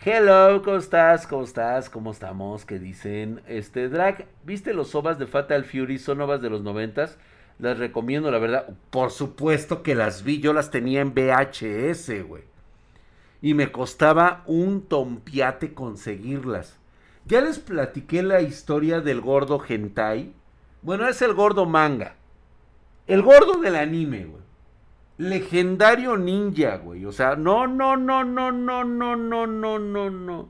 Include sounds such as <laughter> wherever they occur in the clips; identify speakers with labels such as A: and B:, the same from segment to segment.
A: Hello, ¿cómo estás? ¿Cómo estás? ¿Cómo estamos? ¿Qué dicen? Este, Drag, ¿viste los ovas de Fatal Fury? Son ovas de los noventas. Las recomiendo, la verdad. Por supuesto que las vi. Yo las tenía en VHS, güey. Y me costaba un tompiate conseguirlas. Ya les platiqué la historia del gordo hentai. Bueno, es el gordo manga. El gordo del anime, güey legendario ninja, güey. O sea, no, no, no, no, no, no, no, no, no, no.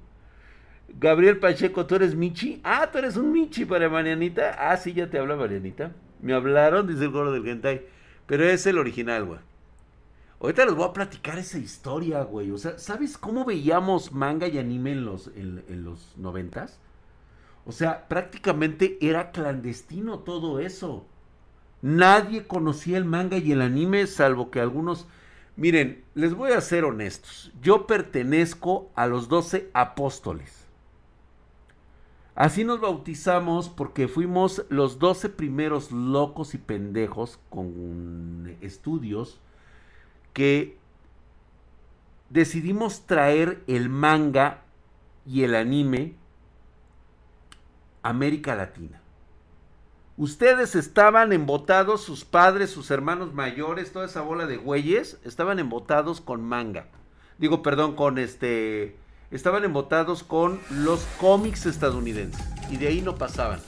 A: Gabriel Pacheco, ¿tú eres Michi? Ah, tú eres un Michi para Marianita. Ah, sí, ya te habla Marianita. Me hablaron, dice el gordo del hentai. Pero es el original, güey. Ahorita les voy a platicar esa historia, güey. O sea, ¿sabes cómo veíamos manga y anime en los, en, en los noventas? O sea, prácticamente era clandestino todo eso. Nadie conocía el manga y el anime, salvo que algunos... Miren, les voy a ser honestos. Yo pertenezco a los doce apóstoles. Así nos bautizamos porque fuimos los doce primeros locos y pendejos con estudios que decidimos traer el manga y el anime a América Latina. Ustedes estaban embotados, sus padres, sus hermanos mayores, toda esa bola de güeyes, estaban embotados con manga. Digo, perdón, con este... Estaban embotados con los cómics estadounidenses. Y de ahí no pasaban.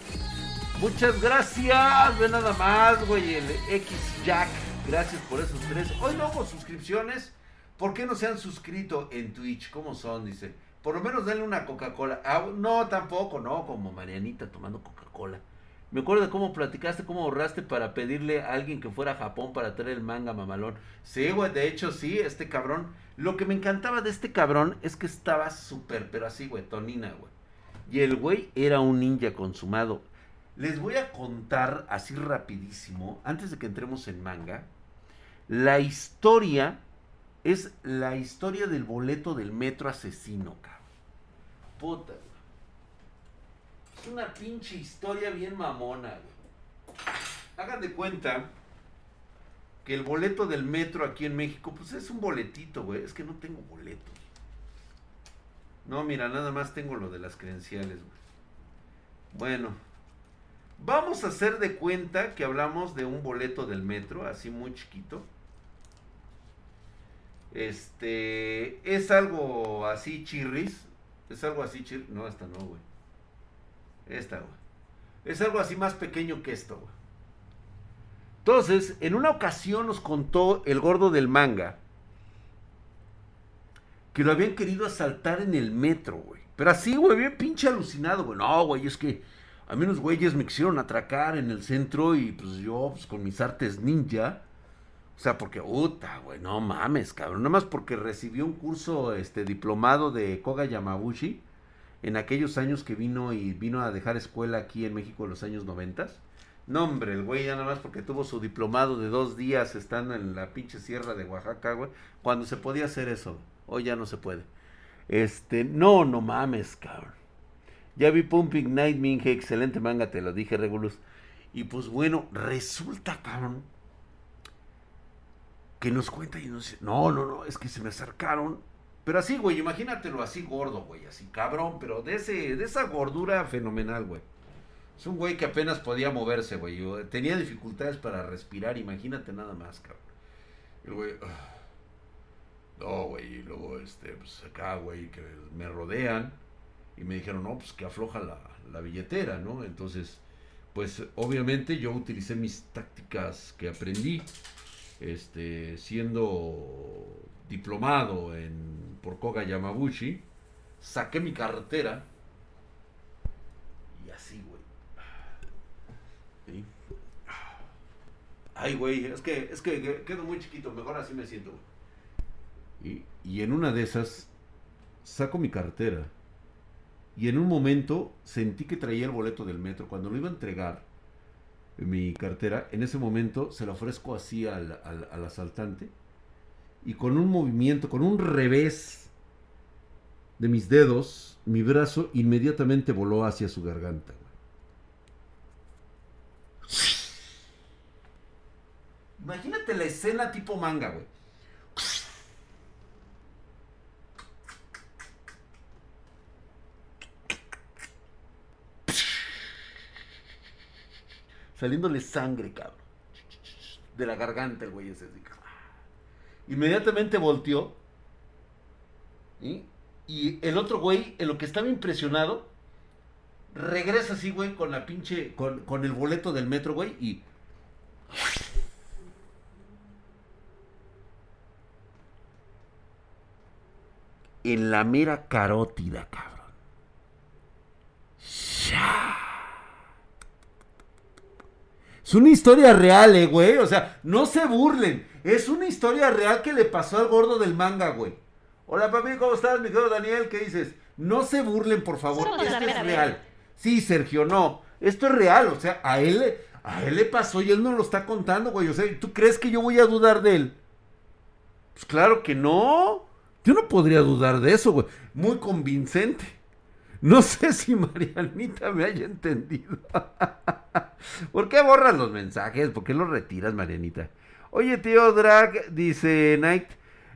A: Muchas gracias. Ve nada más, güey. El X Jack. Gracias por esos tres. Hoy no hubo suscripciones. ¿Por qué no se han suscrito en Twitch? ¿Cómo son? Dice. Por lo menos denle una Coca-Cola. Ah, no, tampoco, no. Como Marianita tomando Coca-Cola. Me acuerdo de cómo platicaste, cómo ahorraste para pedirle a alguien que fuera a Japón para traer el manga mamalón. Sí, güey, de hecho sí, este cabrón. Lo que me encantaba de este cabrón es que estaba súper, pero así, güey, tonina, güey. Y el güey era un ninja consumado. Les voy a contar así rapidísimo, antes de que entremos en manga, la historia es la historia del boleto del metro asesino, cabrón. Puta, es una pinche historia bien mamona, güey. Hagan de cuenta que el boleto del metro aquí en México, pues es un boletito, güey. Es que no tengo boletos. No, mira, nada más tengo lo de las credenciales, güey. Bueno, vamos a hacer de cuenta que hablamos de un boleto del metro, así muy chiquito. Este, es algo así chirris. Es algo así chirris. No, esta no, güey. Esta, güey. Es algo así más pequeño que esto, güey. Entonces, en una ocasión nos contó el gordo del manga que lo habían querido asaltar en el metro, güey. Pero así, güey, bien pinche alucinado, güey. No, güey, es que a mí unos güeyes me quisieron atracar en el centro y pues yo, pues con mis artes ninja. O sea, porque, puta, güey, no mames, cabrón. Nada más porque recibió un curso, este, diplomado de Koga Yamabushi en aquellos años que vino y vino a dejar escuela aquí en México en los años noventas. No, hombre, el güey ya nada más porque tuvo su diplomado de dos días estando en la pinche sierra de Oaxaca, güey, cuando se podía hacer eso. Hoy ya no se puede. Este, no, no mames, cabrón. Ya vi Pumping Night Minge, excelente manga, te lo dije, Regulus. Y pues bueno, resulta, cabrón, que nos cuenta y nos dice, no, no, no, es que se me acercaron pero así, güey, imagínatelo así gordo, güey, así cabrón, pero de ese, de esa gordura fenomenal, güey. Es un güey que apenas podía moverse, güey. Tenía dificultades para respirar, imagínate nada más, cabrón. El güey. Ah, no, güey, y luego, este, pues acá, güey, que me rodean y me dijeron, no, pues que afloja la, la billetera, ¿no? Entonces, pues obviamente yo utilicé mis tácticas que aprendí, este, siendo diplomado en, por Koga Yamabushi, saqué mi cartera y así, güey. Ay, güey, es que, es que quedo muy chiquito, mejor así me siento, Y, y en una de esas saco mi cartera y en un momento sentí que traía el boleto del metro. Cuando lo iba a entregar, mi cartera, en ese momento se lo ofrezco así al, al asaltante y con un movimiento, con un revés de mis dedos, mi brazo inmediatamente voló hacia su garganta. Imagínate la escena tipo manga, güey. Saliéndole sangre, cabrón. De la garganta el güey ese. Así. Inmediatamente volteó. Y el otro güey, en lo que estaba impresionado, regresa así, güey, con la pinche. Con, con el boleto del metro, güey, y. En la mera carótida, cabrón. Es una historia real, eh, güey. O sea, no se burlen. Es una historia real que le pasó al gordo del manga, güey. Hola, papi, ¿cómo estás, mi querido Daniel? ¿Qué dices? No se burlen, por favor. Esto es real. Sí, Sergio, no. Esto es real. O sea, a él, a él le pasó y él no lo está contando, güey. O sea, ¿tú crees que yo voy a dudar de él? Pues claro que no. Yo no podría dudar de eso, güey. Muy convincente. No <laughs> sé si Marianita me haya entendido. <laughs> ¿Por qué borras los mensajes? ¿Por qué los retiras, Marianita? Oye, tío Drag, dice Night.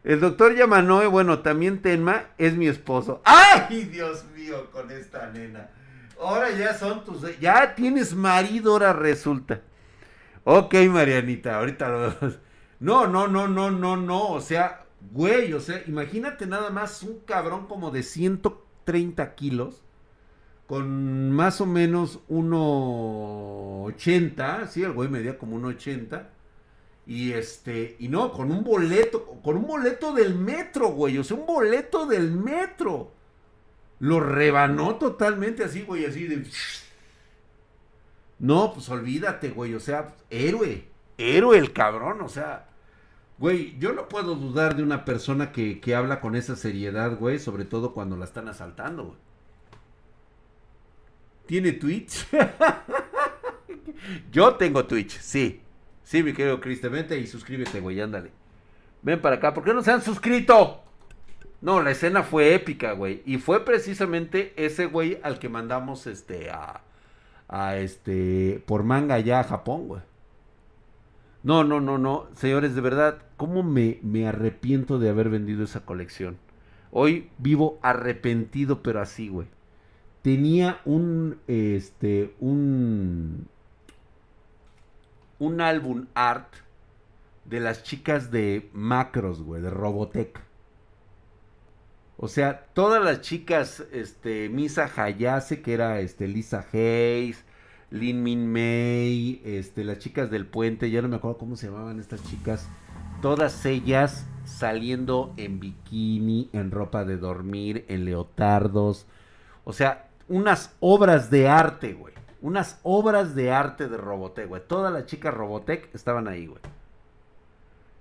A: El doctor Yamanoe, bueno, también Tenma, es mi esposo. ¡Ay, Dios mío, con esta nena! Ahora ya son tus... Ya tienes marido, ahora resulta. Ok, Marianita, ahorita lo... No, no, no, no, no, no. O sea, güey, o sea, imagínate nada más un cabrón como de 130 kilos con más o menos 1.80, sí, el güey medía como 1.80. Y este, y no, con un boleto, con un boleto del metro, güey, o sea, un boleto del metro. Lo rebanó totalmente así, güey, así de... No, pues olvídate, güey, o sea, héroe, héroe el cabrón, o sea, güey, yo no puedo dudar de una persona que, que habla con esa seriedad, güey, sobre todo cuando la están asaltando, güey. ¿Tiene Twitch? <laughs> Yo tengo Twitch, sí. Sí, mi querido Cristian, vente y suscríbete, güey, ándale. Ven para acá, ¿por qué no se han suscrito? No, la escena fue épica, güey. Y fue precisamente ese güey al que mandamos este a, a este por manga ya a Japón, güey. No, no, no, no. Señores, de verdad, ¿cómo me, me arrepiento de haber vendido esa colección? Hoy vivo arrepentido, pero así, güey tenía un, este, un, un álbum art de las chicas de Macros, güey, de Robotech. O sea, todas las chicas, este, Misa Hayase, que era, este, Lisa Hayes, Lin Min Mei, este, las chicas del puente, ya no me acuerdo cómo se llamaban estas chicas, todas ellas saliendo en bikini, en ropa de dormir, en leotardos, o sea, unas obras de arte, güey. Unas obras de arte de Robotech, güey. Todas las chicas Robotech estaban ahí, güey.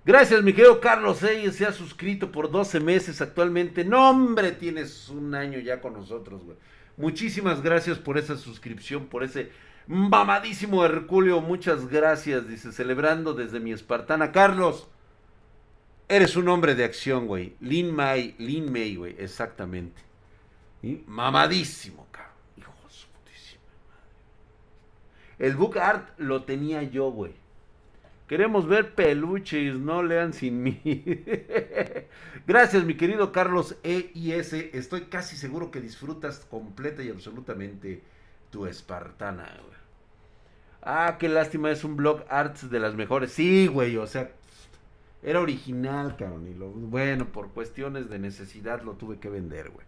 A: Gracias, mi querido Carlos Eyes. Se ha suscrito por 12 meses actualmente. No, hombre, tienes un año ya con nosotros, güey. Muchísimas gracias por esa suscripción, por ese mamadísimo Herculeo. Muchas gracias, dice, celebrando desde mi espartana. Carlos, eres un hombre de acción, güey. Lin May, Lin May, güey, exactamente. Y mamadísimo, El book art lo tenía yo, güey. Queremos ver peluches, no lean sin mí. <laughs> Gracias, mi querido Carlos E y S. Estoy casi seguro que disfrutas completa y absolutamente tu espartana, güey. Ah, qué lástima, es un blog arts de las mejores. Sí, güey, o sea, era original, cabrón. Y bueno, por cuestiones de necesidad lo tuve que vender, güey.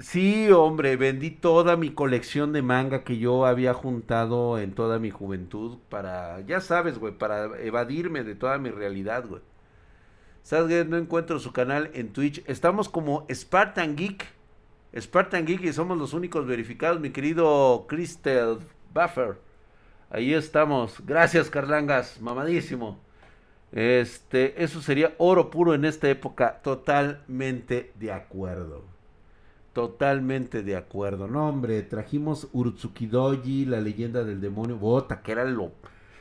A: Sí, hombre, vendí toda mi colección de manga que yo había juntado en toda mi juventud para, ya sabes, güey, para evadirme de toda mi realidad, güey. ¿Sabes? No encuentro su canal en Twitch. Estamos como Spartan Geek. Spartan Geek somos los únicos verificados, mi querido Crystal Buffer. Ahí estamos. Gracias, Carlangas. Mamadísimo. Este, eso sería oro puro en esta época. Totalmente de acuerdo. Totalmente de acuerdo. No, hombre, trajimos Urtsukidoji, la leyenda del demonio. Bota, que era lo,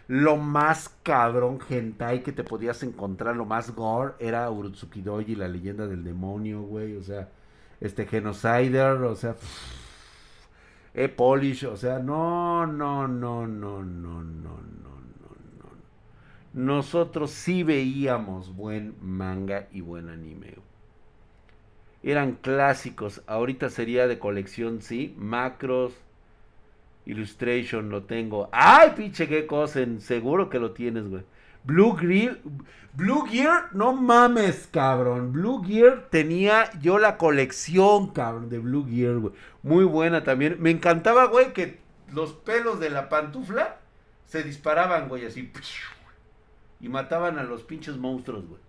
A: lo más cabrón hentai que te podías encontrar, lo más gore, era Urtsukidoji, la leyenda del demonio, güey. O sea, este Genocider, o sea, e Polish, o sea, no, no, no, no, no, no, no, no, no. Nosotros sí veíamos buen manga y buen anime eran clásicos. Ahorita sería de colección, sí. Macros. Illustration lo tengo. Ay, pinche, qué cosa. Seguro que lo tienes, güey. Blue Grill. Blue Gear, no mames, cabrón. Blue Gear tenía yo la colección, cabrón, de Blue Gear, güey. Muy buena también. Me encantaba, güey, que los pelos de la pantufla se disparaban, güey, así. Y mataban a los pinches monstruos, güey.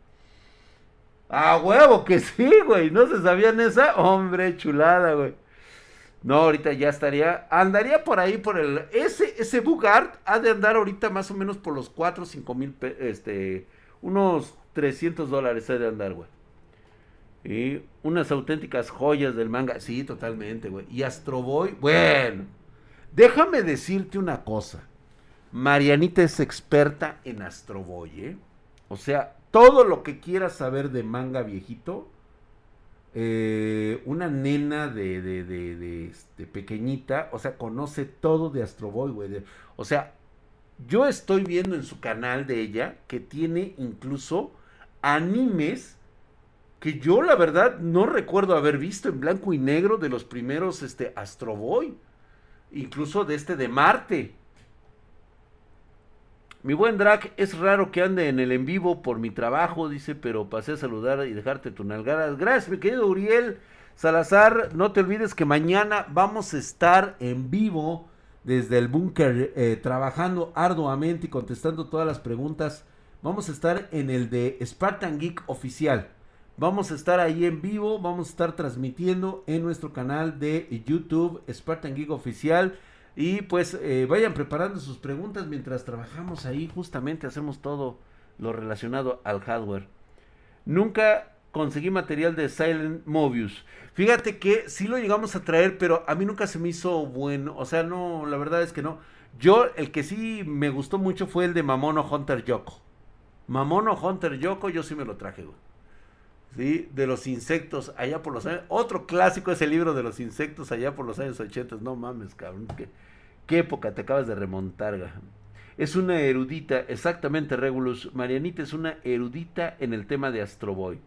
A: Ah, huevo, que sí, güey. ¿No se sabían esa? Hombre, chulada, güey. No, ahorita ya estaría. Andaría por ahí por el. Ese, ese Bugart ha de andar ahorita más o menos por los 4 o 5 mil. Este. Unos 300 dólares ha de andar, güey. Y unas auténticas joyas del manga. Sí, totalmente, güey. Y Astro Boy. Bueno. Déjame decirte una cosa. Marianita es experta en Astro Boy, ¿eh? O sea, todo lo que quieras saber de manga viejito eh, una nena de, de, de, este, pequeñita, o sea, conoce todo de Astro Boy, o sea, yo estoy viendo en su canal de ella que tiene incluso animes que yo la verdad no recuerdo haber visto en blanco y negro de los primeros este, Astro Boy, incluso de este de Marte. Mi buen Drac, es raro que ande en el en vivo por mi trabajo, dice, pero pasé a saludar y dejarte tu nalgada. Gracias, mi querido Uriel Salazar. No te olvides que mañana vamos a estar en vivo desde el búnker, eh, trabajando arduamente y contestando todas las preguntas. Vamos a estar en el de Spartan Geek oficial. Vamos a estar ahí en vivo, vamos a estar transmitiendo en nuestro canal de YouTube Spartan Geek oficial. Y pues eh, vayan preparando sus preguntas mientras trabajamos ahí. Justamente hacemos todo lo relacionado al hardware. Nunca conseguí material de Silent Mobius. Fíjate que sí lo llegamos a traer, pero a mí nunca se me hizo bueno. O sea, no, la verdad es que no. Yo, el que sí me gustó mucho fue el de Mamono Hunter Yoko. Mamono Hunter Yoko, yo sí me lo traje, güey. ¿Sí? De los insectos allá por los años. Otro clásico es el libro de los insectos allá por los años 80. No mames, cabrón. ¿Qué, qué época te acabas de remontar, Es una erudita, exactamente, Regulus. Marianita es una erudita en el tema de Astro Boy.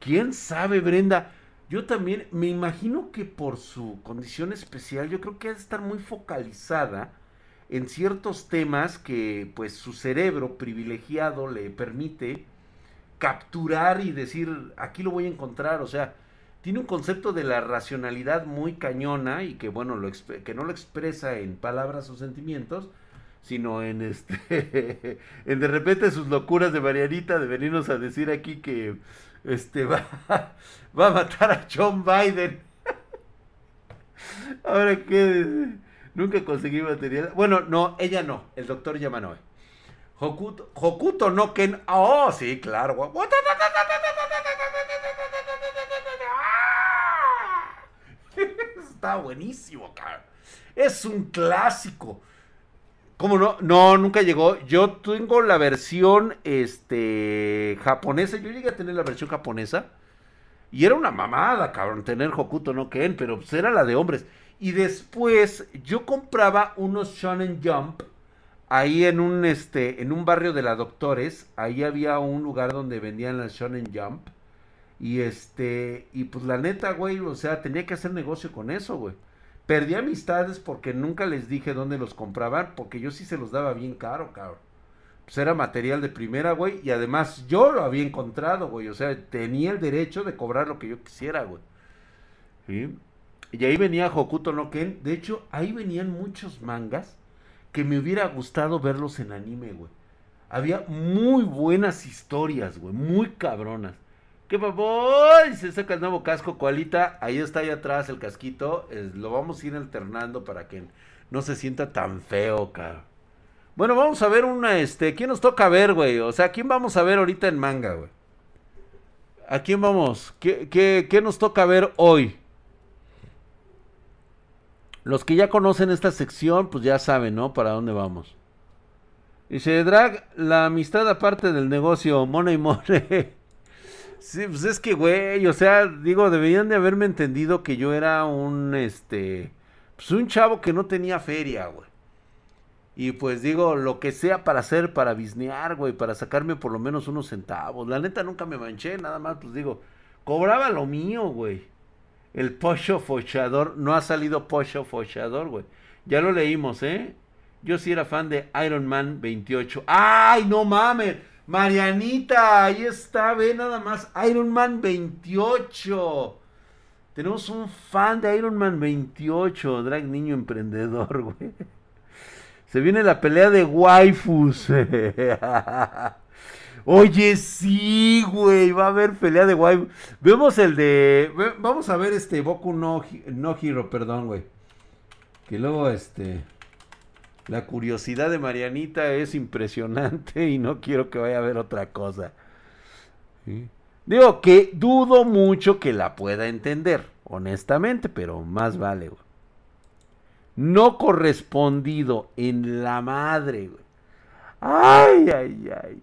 A: ¿Quién sabe, Brenda? Yo también me imagino que por su condición especial, yo creo que ha de estar muy focalizada en ciertos temas que pues su cerebro privilegiado le permite capturar y decir, aquí lo voy a encontrar, o sea, tiene un concepto de la racionalidad muy cañona y que bueno, lo que no lo expresa en palabras o sentimientos, sino en este <laughs> en de repente sus locuras de Marianita de venirnos a decir aquí que este <laughs> va, va a matar a John Biden. <laughs> Ahora que nunca conseguí material. Bueno, no, ella no, el doctor Yamanoe. Hokuto, Hokuto no Ken. Oh, sí, claro. Está buenísimo, cara. Es un clásico. ¿Cómo no? No, nunca llegó. Yo tengo la versión este japonesa. Yo llegué a tener la versión japonesa. Y era una mamada, cabrón, tener Hokuto no Ken, pero pues era la de hombres. Y después yo compraba unos Shonen Jump ahí en un este en un barrio de la Doctores, ahí había un lugar donde vendían las Shonen Jump y este y pues la neta, güey, o sea, tenía que hacer negocio con eso, güey. Perdí amistades porque nunca les dije dónde los compraban, porque yo sí se los daba bien caro, cabrón. Pues era material de primera, güey, y además yo lo había encontrado, güey, o sea, tenía el derecho de cobrar lo que yo quisiera, güey. Y ahí venía Hokuto no Ken, de hecho, ahí venían muchos mangas que me hubiera gustado verlos en anime, güey. Había muy buenas historias, güey, muy cabronas. ¿Qué y Se saca el nuevo casco, cualita. Ahí está ahí atrás el casquito. lo vamos a ir alternando para que no se sienta tan feo, cabrón. Bueno, vamos a ver una, este, ¿quién nos toca ver, güey? O sea, ¿quién vamos a ver ahorita en manga, güey? ¿A quién vamos? ¿Qué, qué, qué nos toca ver hoy? Los que ya conocen esta sección, pues ya saben, ¿no? Para dónde vamos. Dice, Drag, la amistad aparte del negocio, mona y more. <laughs> sí, pues es que, güey, o sea, digo, deberían de haberme entendido que yo era un, este, pues un chavo que no tenía feria, güey. Y pues digo, lo que sea para hacer, para bisnear, güey, para sacarme por lo menos unos centavos. La neta nunca me manché, nada más, pues digo, cobraba lo mío, güey. El Pocho Fochador. No ha salido Pocho Fochador, güey. Ya lo leímos, ¿eh? Yo sí era fan de Iron Man 28. ¡Ay, no mames! Marianita, ahí está, ve nada más. Iron Man 28. Tenemos un fan de Iron Man 28, Drag Niño Emprendedor, <laughs> güey. Se viene la pelea de waifus. <laughs> Oye, sí, güey, va a haber pelea de waifus. Vemos el de... Vamos a ver este Boku no, no Hero, perdón, güey. Que luego, este... La curiosidad de Marianita es impresionante y no quiero que vaya a ver otra cosa. Digo que dudo mucho que la pueda entender, honestamente, pero más vale, güey. No correspondido en la madre, güey. Ay, ay, ay.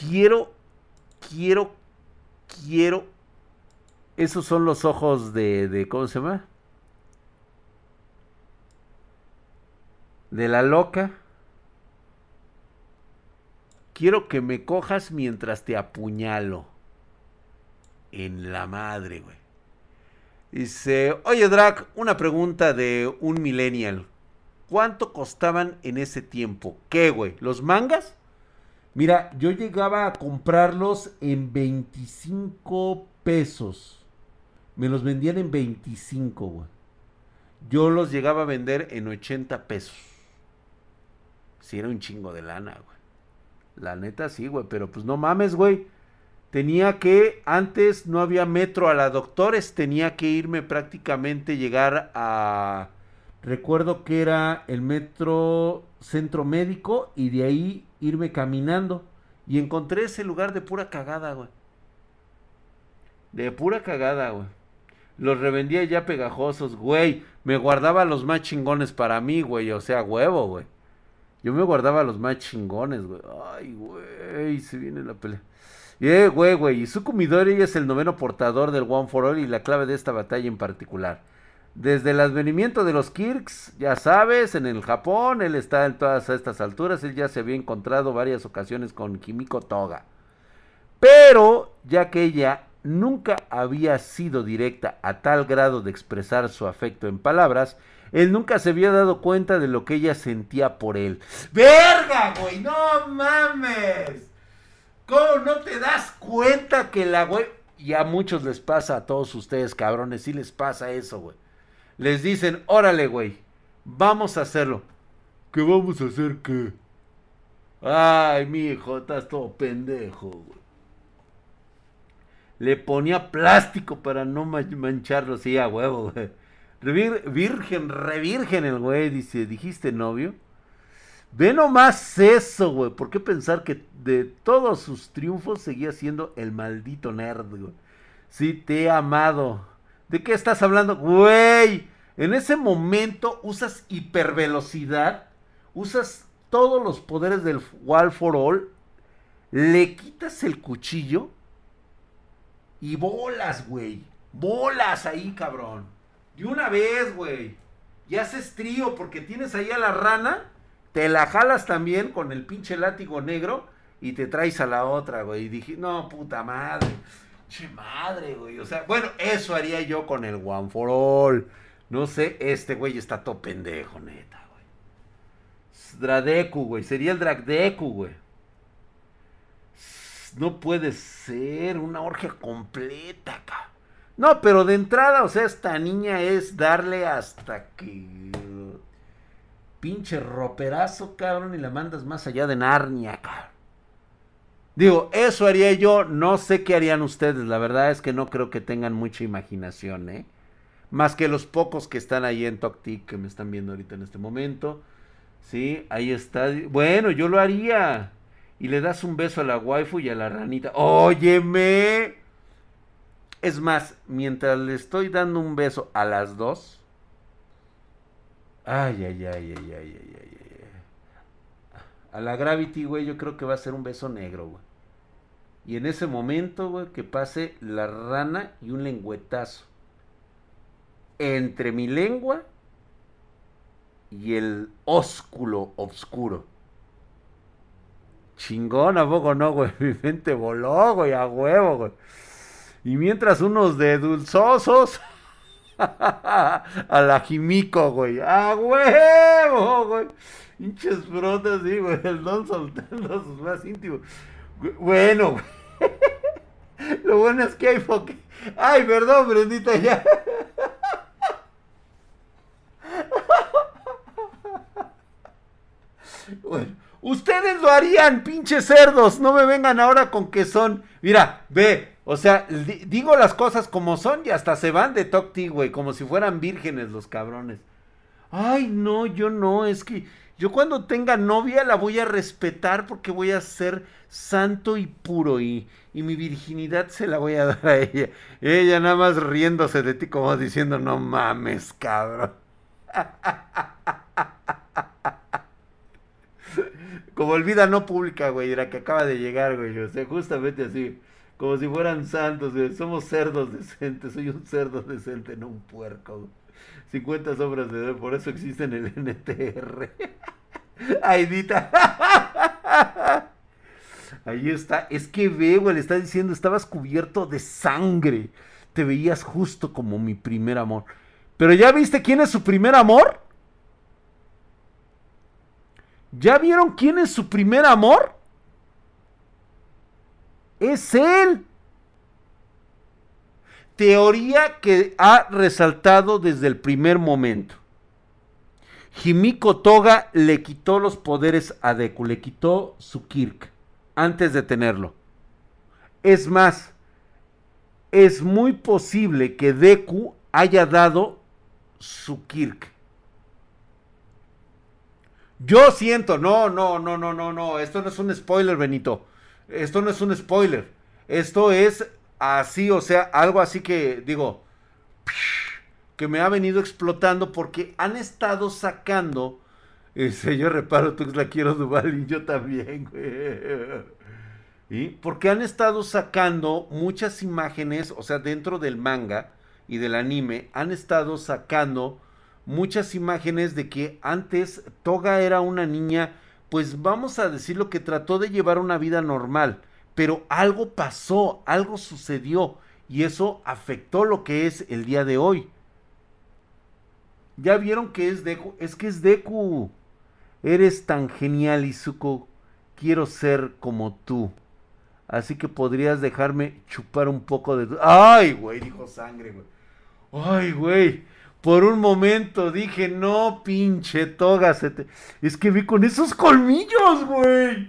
A: Quiero, quiero, quiero. Esos son los ojos de, de ¿cómo se llama? de la loca. Quiero que me cojas mientras te apuñalo. En la madre, güey. Dice, oye Drac, una pregunta de un millennial. ¿Cuánto costaban en ese tiempo? ¿Qué, güey? ¿Los mangas? Mira, yo llegaba a comprarlos en 25 pesos. Me los vendían en 25, güey. Yo los llegaba a vender en 80 pesos. Si era un chingo de lana, güey. La neta sí, güey, pero pues no mames, güey. Tenía que, antes no había metro a la doctores, tenía que irme prácticamente, llegar a, recuerdo que era el metro centro médico y de ahí irme caminando. Y encontré ese lugar de pura cagada, güey. De pura cagada, güey. Los revendía ya pegajosos, güey. Me guardaba los más chingones para mí, güey. O sea, huevo, güey. Yo me guardaba los más chingones, güey. Ay, güey, se viene la pelea. Eh, güey, güey. Y su Midori es el noveno portador del One for All y la clave de esta batalla en particular. Desde el advenimiento de los Kirks, ya sabes, en el Japón, él está en todas estas alturas. Él ya se había encontrado varias ocasiones con Kimiko Toga. Pero, ya que ella nunca había sido directa a tal grado de expresar su afecto en palabras, él nunca se había dado cuenta de lo que ella sentía por él. ¡Verga, güey! ¡No mames! ¿Cómo no te das cuenta que la güey... Y a muchos les pasa, a todos ustedes, cabrones, sí les pasa eso, güey. Les dicen, órale, güey, vamos a hacerlo. ¿Qué vamos a hacer qué? Ay, mi hijo, estás todo pendejo, güey. Le ponía plástico para no mancharlo, sí, a huevo, güey virgen, revirgen el güey, dice, dijiste novio. Ve nomás eso, güey. ¿Por qué pensar que de todos sus triunfos seguía siendo el maldito nerd, güey? Sí, te he amado. ¿De qué estás hablando? Güey, en ese momento usas hipervelocidad, usas todos los poderes del Wall for All, le quitas el cuchillo y bolas, güey. Bolas ahí, cabrón. Y una vez, güey. Y haces trío porque tienes ahí a la rana, te la jalas también con el pinche látigo negro y te traes a la otra, güey. Y dije, no, puta madre. Che madre, güey. O sea, bueno, eso haría yo con el One for All. No sé, este güey está todo pendejo, neta, güey. Dradeku, güey. Sería el Dragdeku, güey. No puede ser una orgia completa, cabrón. No, pero de entrada, o sea, esta niña es darle hasta que. Pinche roperazo, cabrón, y la mandas más allá de Narnia, cabrón. Digo, eso haría yo, no sé qué harían ustedes, la verdad es que no creo que tengan mucha imaginación, ¿eh? Más que los pocos que están ahí en TokTik que me están viendo ahorita en este momento. Sí, ahí está. Bueno, yo lo haría. Y le das un beso a la waifu y a la ranita. Óyeme. Es más, mientras le estoy dando un beso a las dos. Ay, ay, ay, ay, ay, ay, ay, ay. A la Gravity, güey, yo creo que va a ser un beso negro, güey. Y en ese momento, güey, que pase la rana y un lengüetazo. Entre mi lengua y el ósculo oscuro. Chingón, ¿a poco no, güey? <laughs> Mi mente voló, güey, a huevo, güey. Y mientras unos de dulzosos a la <laughs> Jimico, güey. ¡A huevo, güey! Hinches brotas, sí, güey. El don soltando sus más íntimos. Bueno. <laughs> Lo bueno es que hay foque. Ay, perdón, Brendita, ya. Ustedes lo harían, pinches cerdos. No me vengan ahora con que son. Mira, ve. O sea, digo las cosas como son y hasta se van de Tocti, güey. Como si fueran vírgenes los cabrones. Ay, no, yo no. Es que yo cuando tenga novia la voy a respetar porque voy a ser santo y puro y, y mi virginidad se la voy a dar a ella. Ella nada más riéndose de ti como diciendo, no mames, cabrón. <laughs> Como olvida no pública, güey, la que acaba de llegar, güey. O sea, justamente así. Como si fueran santos, güey. Somos cerdos decentes. Soy un cerdo decente, no un puerco. 50 sombras de por eso existe en el NTR. <laughs> Aidita. Ahí está. Es que ve, güey, le está diciendo, estabas cubierto de sangre. Te veías justo como mi primer amor. Pero ya viste quién es su primer amor? ¿Ya vieron quién es su primer amor? Es él. Teoría que ha resaltado desde el primer momento. Himiko Toga le quitó los poderes a Deku, le quitó su Kirk antes de tenerlo. Es más, es muy posible que Deku haya dado su Kirk. Yo siento, no, no, no, no, no, no, esto no es un spoiler, Benito. Esto no es un spoiler. Esto es así, o sea, algo así que digo, que me ha venido explotando porque han estado sacando, yo reparo, tú la quiero Duval y yo también, güey. ¿Y? Porque han estado sacando muchas imágenes, o sea, dentro del manga y del anime, han estado sacando muchas imágenes de que antes Toga era una niña, pues vamos a decir lo que trató de llevar una vida normal, pero algo pasó, algo sucedió y eso afectó lo que es el día de hoy. Ya vieron que es Deku, es que es Deku. Eres tan genial, Izuko. Quiero ser como tú. Así que podrías dejarme chupar un poco de... ¡Ay, güey! Dijo sangre, güey. ¡Ay, güey! Por un momento dije, no, pinche toga, es que vi con esos colmillos, güey.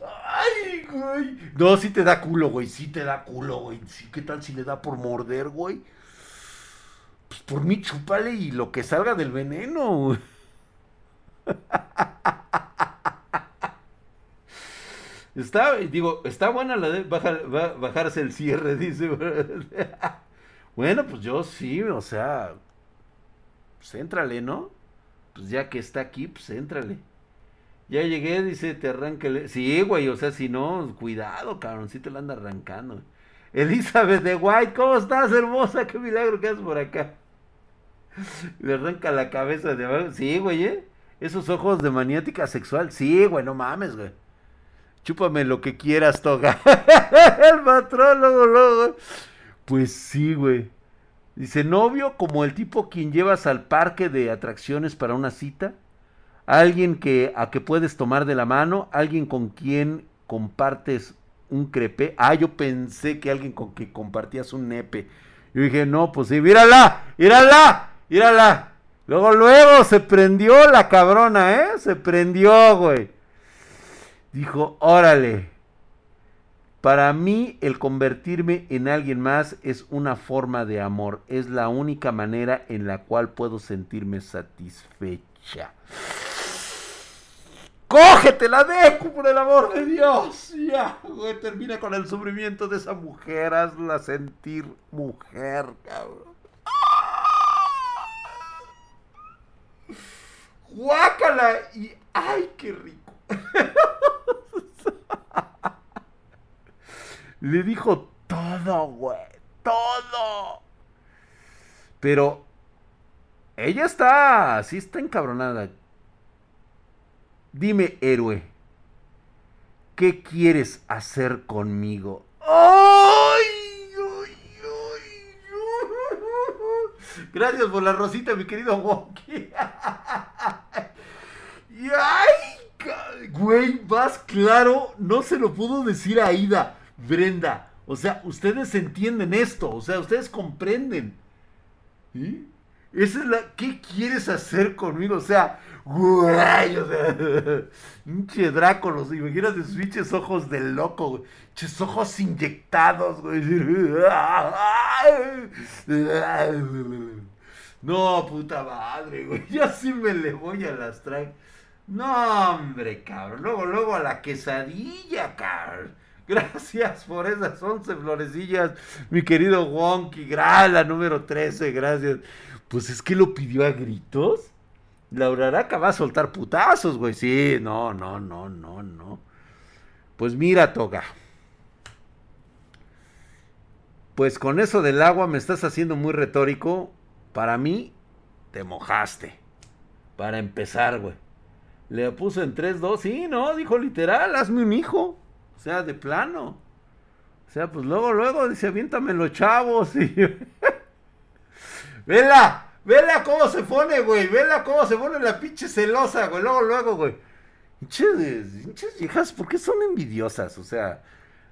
A: Ay, güey. No, sí te da culo, güey. Sí te da culo, güey. ¿qué tal si le da por morder, güey? Pues por mí chúpale y lo que salga del veneno, güey. <laughs> Está, digo, está buena la de bajar, bajarse el cierre, <laughs> dice. Bueno, pues yo sí, o sea, pues ¿no? Pues ya que está aquí, pues éntrale. Ya llegué, dice, te arranca el... Sí, güey, o sea, si no, cuidado, cabrón, si te lo anda arrancando. Elizabeth de White, ¿cómo estás, hermosa? Qué milagro que haces por acá. Le arranca la cabeza de abajo. Sí, güey, ¿eh? Esos ojos de maniática sexual. Sí, güey, no mames, güey. Chúpame lo que quieras, toga. <laughs> el matrólogo, luego. Pues sí, güey. Dice, novio como el tipo quien llevas al parque de atracciones para una cita, alguien que a que puedes tomar de la mano, alguien con quien compartes un crepe. Ah, yo pensé que alguien con que compartías un nepe. Yo dije, no, pues sí, mírala, mírala, mírala. Luego, luego se prendió la cabrona, ¿eh? Se prendió, güey. Dijo, órale. Para mí el convertirme en alguien más es una forma de amor, es la única manera en la cual puedo sentirme satisfecha. ¡Cógete la Deku, por el amor de Dios! Ya, güey, termina con el sufrimiento de esa mujer, hazla sentir mujer, cabrón. ¡Guácala! Y ¡ay, qué rico! Le dijo todo, güey. Todo. Pero ella está, sí está encabronada. Dime, héroe, ¿qué quieres hacer conmigo? ¡Ay! ¡Ay, ay! Gracias por la rosita, mi querido Wonky. ¡Ay! Güey, más claro, no se lo pudo decir a Ida, Brenda. O sea, ustedes entienden esto, o sea, ustedes comprenden. ¿Sí? Esa es la. ¿Qué quieres hacer conmigo? O sea, güey, o sea, <laughs> pinche Dráculos, imagínate sus pinches ojos de loco, güey. Pinches ojos inyectados, güey. <laughs> No, puta madre, güey. Ya sí me le voy a las traer. No, hombre, cabrón. Luego, luego a la quesadilla, cabrón. Gracias por esas 11 florecillas, mi querido Wonky. Gracias, la número 13, gracias. Pues es que lo pidió a gritos. Laura Araca va a soltar putazos, güey. Sí, no, no, no, no, no. Pues mira, Toga. Pues con eso del agua me estás haciendo muy retórico. Para mí, te mojaste. Para empezar, güey. Le puso en 3-2. Sí, no, dijo literal, hazme un hijo. O sea, de plano. O sea, pues luego, luego dice, aviéntame los chavos. <laughs> Y... Vela, vela cómo se pone, güey. Vela cómo se pone la pinche celosa, güey. Luego, luego, güey. Pinches hijas, ¿por qué son envidiosas? O sea,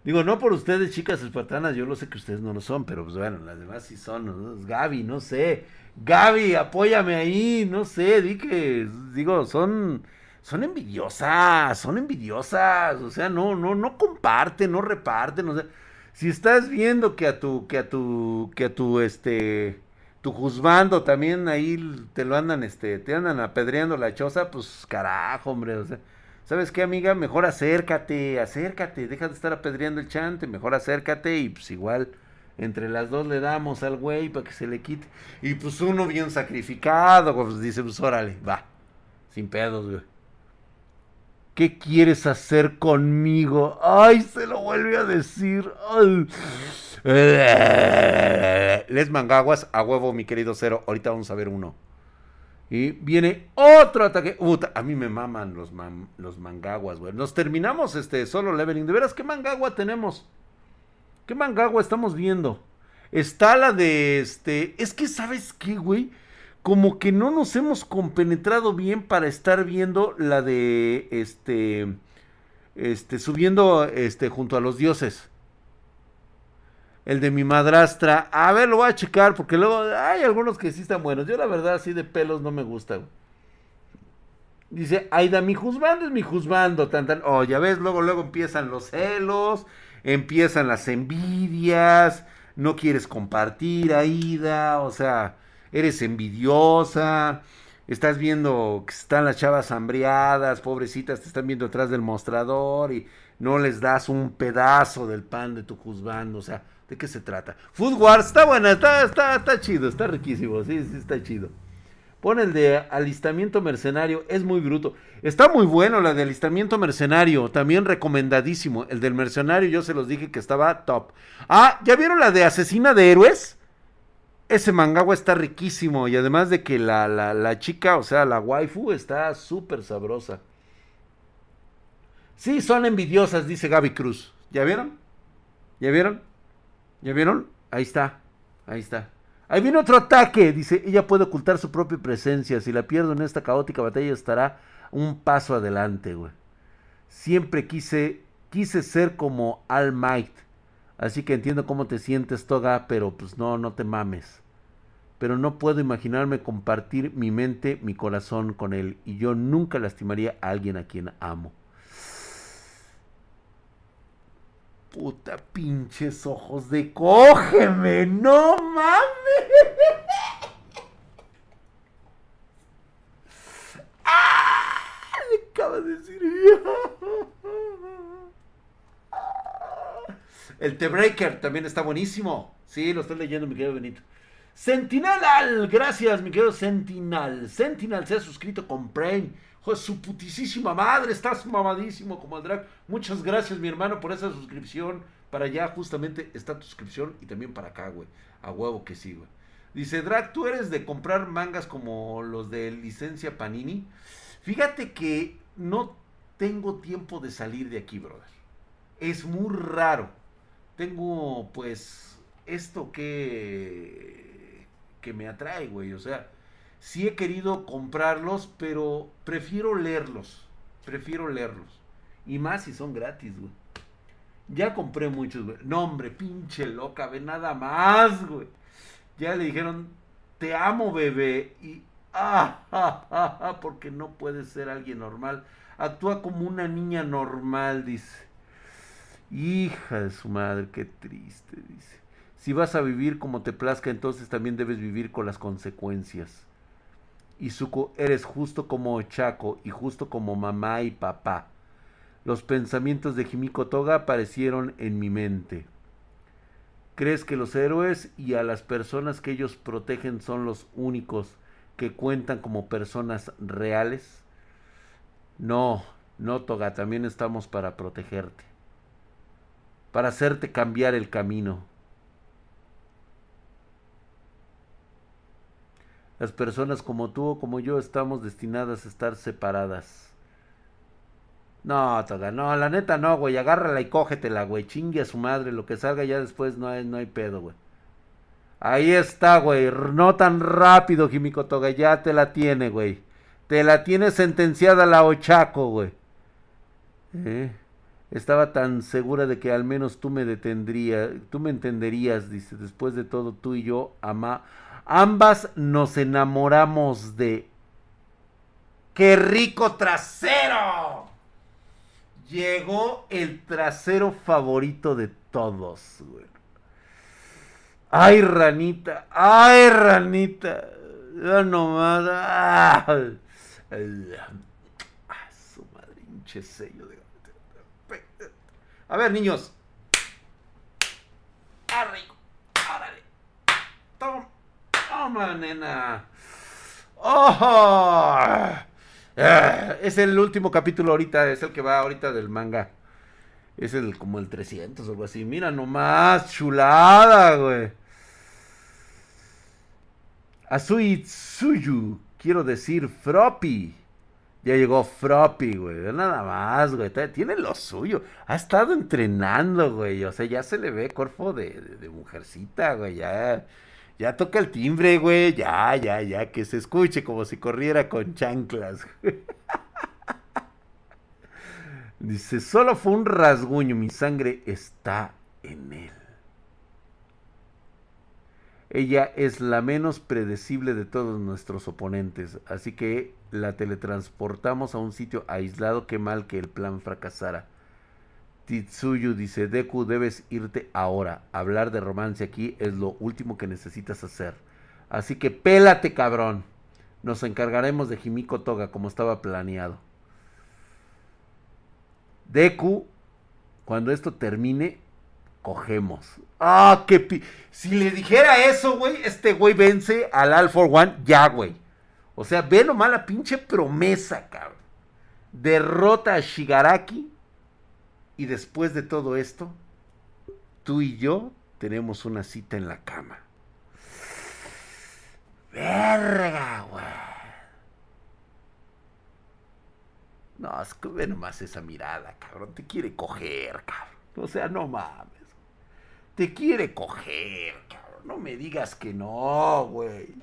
A: digo, no por ustedes, chicas espartanas, yo lo sé que ustedes no lo son, pero pues bueno, las demás sí son. ¿no? Gaby, no sé. Gaby, apóyame ahí, no sé, di que, digo, son, son envidiosas, son envidiosas, o sea, no, no, no comparten, no reparten, o sea, si estás viendo que a tu, que a tu, que a tu, este, tu juzgando también ahí te lo andan, este, te andan apedreando la choza, pues carajo, hombre, o sea, ¿sabes qué, amiga? Mejor acércate, acércate, deja de estar apedreando el chante, mejor acércate y pues igual entre las dos le damos al güey para que se le quite. Y pues uno bien sacrificado, pues dice, pues órale, va, sin pedos, güey. ¿Qué quieres hacer conmigo? Ay, se lo vuelve a decir. Les mangaguas a huevo, mi querido cero. Ahorita vamos a ver uno. Y viene otro ataque. a mí me maman los, los mangaguas, güey. Nos terminamos este solo leveling. De veras, ¿qué mangagua tenemos? ¿Qué mangagua estamos viendo? Está la de este. Es que, ¿sabes qué, güey? Como que no nos hemos compenetrado bien para estar viendo la de este. Este, subiendo este, junto a los dioses el de mi madrastra. A ver, lo voy a checar porque luego hay algunos que sí están buenos. Yo la verdad así de pelos no me gusta. Dice, Aida, mi juzgando es mi juzgando. Tan. Oh, ya ves, luego, luego empiezan los celos, empiezan las envidias, no quieres compartir, Aida, o sea, eres envidiosa. Estás viendo que están las chavas hambriadas, pobrecitas, te están viendo atrás del mostrador y no les das un pedazo del pan de tu juzgando, o sea, ¿De qué se trata? Food Wars, está buena, está, está, está chido, está riquísimo, sí, sí, está chido. Pon el de alistamiento mercenario, es muy bruto. Está muy bueno la de alistamiento mercenario, también recomendadísimo. El del mercenario yo se los dije que estaba top. Ah, ¿ya vieron la de asesina de héroes? Ese mangagua está riquísimo y además de que la, la, la chica, o sea, la waifu está súper sabrosa. Sí, son envidiosas, dice Gaby Cruz. ¿Ya vieron? ¿Ya vieron? ¿Ya vieron? Ahí está. Ahí está. Ahí viene otro ataque. Dice, ella puede ocultar su propia presencia. Si la pierdo en esta caótica batalla estará un paso adelante, güey. Siempre quise, quise ser como All Might. Así que entiendo cómo te sientes, Toga, pero pues no, no te mames. Pero no puedo imaginarme compartir mi mente, mi corazón con él. Y yo nunca lastimaría a alguien a quien amo. Puta pinches ojos de cógeme, no mames. <laughs> ¡Ah! Le acaba de decir. El T-Breaker también está buenísimo. Sí, lo estoy leyendo, mi querido Benito. Sentinel, gracias, mi querido Sentinel. Sentinel se ha suscrito con Prime su putisísima madre, estás mamadísimo como el drag. Muchas gracias, mi hermano, por esa suscripción. Para allá justamente está tu suscripción y también para acá, güey. A huevo que sí, güey. Dice, Drag, ¿tú eres de comprar mangas como los de licencia Panini? Fíjate que no tengo tiempo de salir de aquí, brother. Es muy raro. Tengo, pues, esto que que me atrae, güey. O sea, sí he querido comprarlos, pero prefiero leerlos. Prefiero leerlos. Y más si son gratis, güey. Ya compré muchos, güey. No, hombre, pinche loca, ve nada más, güey. Ya le dijeron, te amo, bebé. Y, ah, ah, porque no puede ser alguien normal. Actúa como una niña normal, dice. Hija de su madre, qué triste, dice. Si vas a vivir como te plazca, entonces también debes vivir con las consecuencias. Izuko, eres justo como Chaco y justo como mamá y papá. Los pensamientos de Himiko Toga aparecieron en mi mente. ¿Crees que los héroes y a las personas que ellos protegen son los únicos que cuentan como personas reales? No, no, Toga, también estamos para protegerte, para hacerte cambiar el camino. Las personas como tú o como yo estamos destinadas a estar separadas. No, toda, no, la neta no, güey, agárrala y cógetela, güey, chingue a su madre, lo que salga ya después no hay, no hay pedo, güey. Ahí está, güey, no tan rápido, Jimico Toga, ya te la tiene, güey. Te la tiene sentenciada la Ochaco, güey. ¿Eh? Estaba tan segura de que al menos tú me detendrías, tú me entenderías, dice, después de todo tú y yo, ama, ambas nos enamoramos de... ¡Qué rico trasero! Llegó el trasero favorito de todos. Ay, ranita, ay, ranita. Ya nomás. Ah, su madre, hinche sello de. A ver, niños. Arriba. Árale. Toma, toma, nena. ¡Oh! Ah, es el último capítulo ahorita, es el que va ahorita del manga. Es el como el 300 o algo así. Mira nomás, chulada, güey. Azui Tsuyu, quiero decir Froppy. Ya llegó Froppy, güey. Nada más, güey. Tiene lo suyo. Ha estado entrenando, güey. O sea, ya se le ve cuerpo de, de mujercita, güey. Ya ya toca el timbre, güey. Ya, ya, ya. Que se escuche como si corriera con chanclas. <laughs> Dice, solo fue un rasguño. Mi sangre está en él. Ella es la menos predecible de todos nuestros oponentes, así que la teletransportamos a un sitio aislado. Qué mal que el plan fracasara. Titsuyu dice, Deku, debes irte ahora. Hablar de romance aquí es lo último que necesitas hacer. Así que pélate, cabrón. Nos encargaremos de Himiko Toga como estaba planeado. Deku, cuando esto termine, cogemos. Ah, qué Si le dijera eso, güey, este güey vence al All for One ya, güey. O sea, ve nomás la pinche promesa, cabrón. Derrota a Shigaraki y después de todo esto, tú y yo tenemos una cita en la cama. Verga, güey. No, es que ve nomás esa mirada, cabrón. Te quiere coger, cabrón. O sea, no mames. Te quiere coger, cabrón. No me digas que no, güey.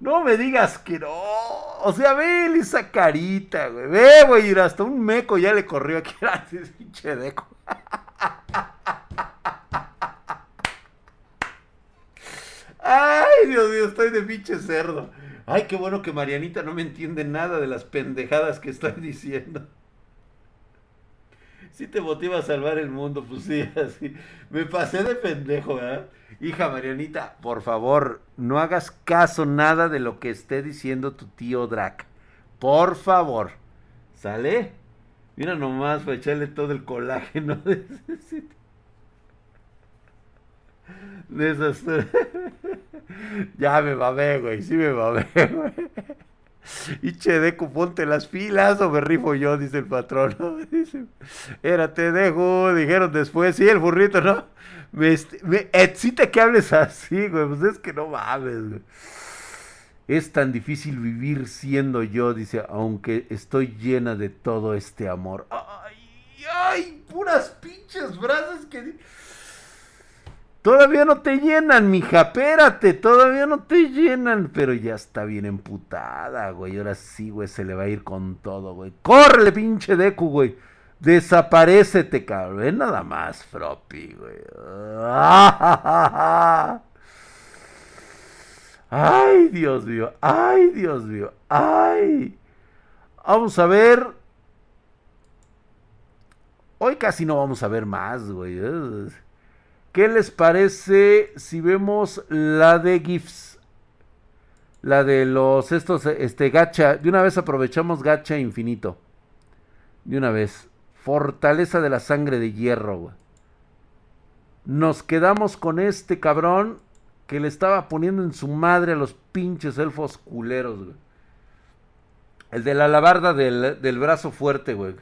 A: No me digas que no. O sea, ve esa carita, güey. Ve, güey, hasta un meco ya le corrió aquí <laughs> a pinche deco. Ay, Dios mío, estoy de pinche cerdo. Ay, qué bueno que Marianita no me entiende nada de las pendejadas que estoy diciendo. Si te motiva a salvar el mundo, pues sí, <laughs> así. Me pasé de pendejo, ¿verdad? Hija Marianita, por favor, no hagas caso nada de lo que esté diciendo tu tío Drac. Por favor. ¿Sale? Mira nomás para echarle todo el colágeno <laughs> de ese... <laughs> ya me babé, güey. Sí me babé, güey. Y Chedeco, ponte las pilas o me rifo yo, dice el patrón. <laughs> Dice, era te dejo, dijeron después, sí, el burrito, ¿no? Me, excita que hables así, güey. Pues es que no mames, güey. Es tan difícil vivir siendo yo, dice, aunque estoy llena de todo este amor. ¡Ay, ay! Puras pinches brazos que... Todavía no te llenan, mija, espérate, todavía no te llenan. Pero ya está bien emputada, güey. Ahora sí, güey, se le va a ir con todo, güey. ¡Córrele, pinche Deku, güey! Desaparecete, cabrón. nada más, Froppy, güey. <laughs> Ay, Dios mío. Ay, Dios mío. Ay. Vamos a ver. Hoy casi no vamos a ver más, güey. ¿Qué les parece si vemos la de GIFs? La de los estos, este, gacha. De una vez aprovechamos gacha infinito. De una vez. Fortaleza de la sangre de hierro, güey. Nos quedamos con este cabrón que le estaba poniendo en su madre a los pinches elfos culeros, güey. El de la alabarda del, del brazo fuerte, güey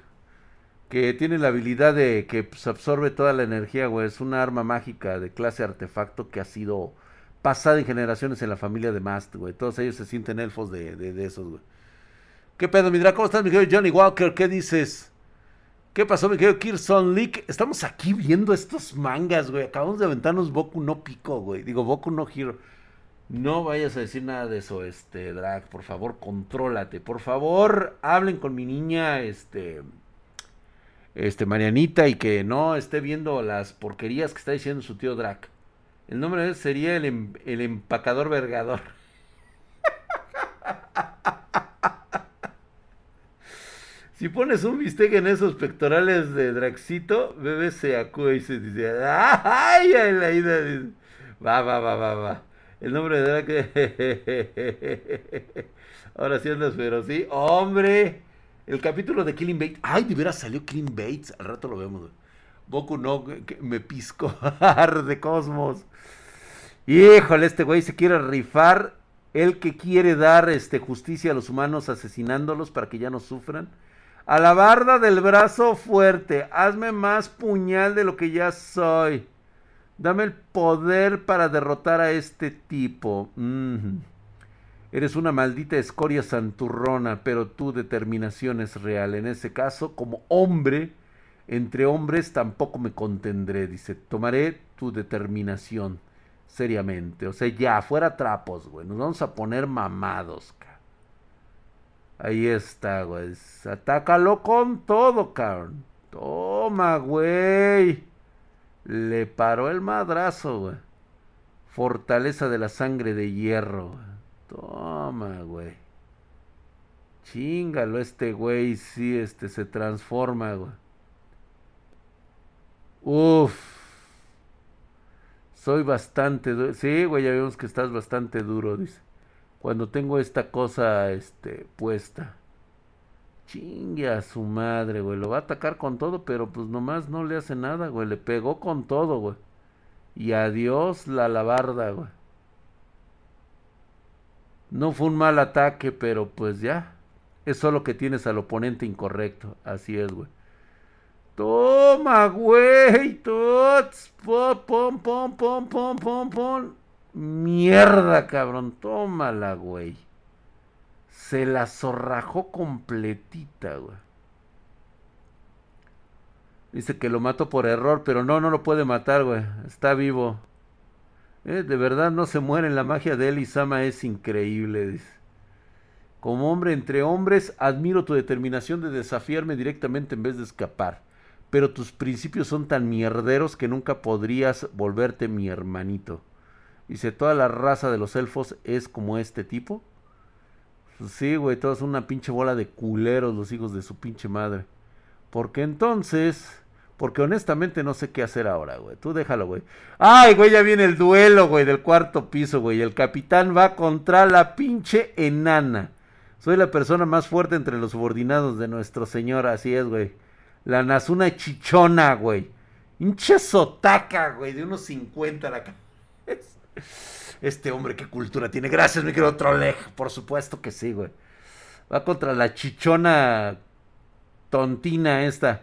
A: que tiene la habilidad de que pues, absorbe toda la energía, güey. Es una arma mágica de clase artefacto que ha sido pasada en generaciones en la familia de Mast, güey. Todos ellos se sienten elfos de, de, esos, güey. ¿Qué pedo, mi ¿Cómo estás, mi querido Johnny Walker? ¿Qué dices? ¿Qué pasó, mi querido Kirson Leak? Estamos aquí viendo estos mangas, güey. Acabamos de aventarnos Boku no Pico, güey. Digo, Boku no Hero. No vayas a decir nada de eso, este, Drag. Por favor, contrólate. Por favor, hablen con mi niña, este este, Marianita y que no esté viendo las porquerías que está diciendo su tío Drac. El nombre de él sería el, em, el empacador vergador. <laughs> si pones un bistec en esos pectorales de Draxito, bebé se acude y se dice, ¡ay! La ida! Va, va, va, va, va. El nombre de Drac. <laughs> Ahora sí andas, pero sí. ¡Hombre! El capítulo de Killing Bates. Ay, de veras salió Killing Bates. Al rato lo vemos. Goku no, me pisco. <laughs> de Cosmos. Híjole, este güey se quiere rifar. El que quiere dar este, justicia a los humanos asesinándolos para que ya no sufran. A la barda del brazo fuerte. Hazme más puñal de lo que ya soy. Dame el poder para derrotar a este tipo. Eres una maldita escoria santurrona, pero tu determinación es real. En ese caso, como hombre, entre hombres tampoco me contendré. Dice, tomaré tu determinación seriamente. O sea, ya, fuera trapos, güey. Nos vamos a poner mamados, cabrón. Ahí está, güey. Atácalo con todo, cabrón. Toma, güey. Le paró el madrazo, güey. Fortaleza de la sangre de hierro, güey. Toma, güey. Chingalo, este güey sí, este se transforma, güey. Uf. Soy bastante duro. Sí, güey, ya vemos que estás bastante duro, dice. Cuando tengo esta cosa, este, puesta. Chingue a su madre, güey. Lo va a atacar con todo, pero pues nomás no le hace nada, güey. Le pegó con todo, güey. Y adiós la alabarda, güey. No fue un mal ataque, pero pues ya. Es solo que tienes al oponente incorrecto. Así es, güey. Toma, güey. Tots. Pom, pom, pom, pom, pom, pom. Mierda, cabrón. Tómala, güey. Se la zorrajó completita, güey. Dice que lo mató por error, pero no, no lo puede matar, güey. Está vivo. Eh, de verdad no se mueren, la magia de Elisama es increíble. Como hombre entre hombres, admiro tu determinación de desafiarme directamente en vez de escapar. Pero tus principios son tan mierderos que nunca podrías volverte mi hermanito. Dice, ¿toda la raza de los elfos es como este tipo? Sí, güey, todos una pinche bola de culeros los hijos de su pinche madre. Porque entonces porque honestamente no sé qué hacer ahora, güey. Tú déjalo, güey. Ay, güey, ya viene el duelo, güey, del cuarto piso, güey. El capitán va contra la pinche enana. Soy la persona más fuerte entre los subordinados de nuestro señor, así es, güey. La Nazuna chichona, güey. Hincha sotaca, güey, de unos 50 la <laughs> Este hombre, qué cultura tiene. Gracias, mi querido Troleg. Por supuesto que sí, güey. Va contra la chichona tontina esta.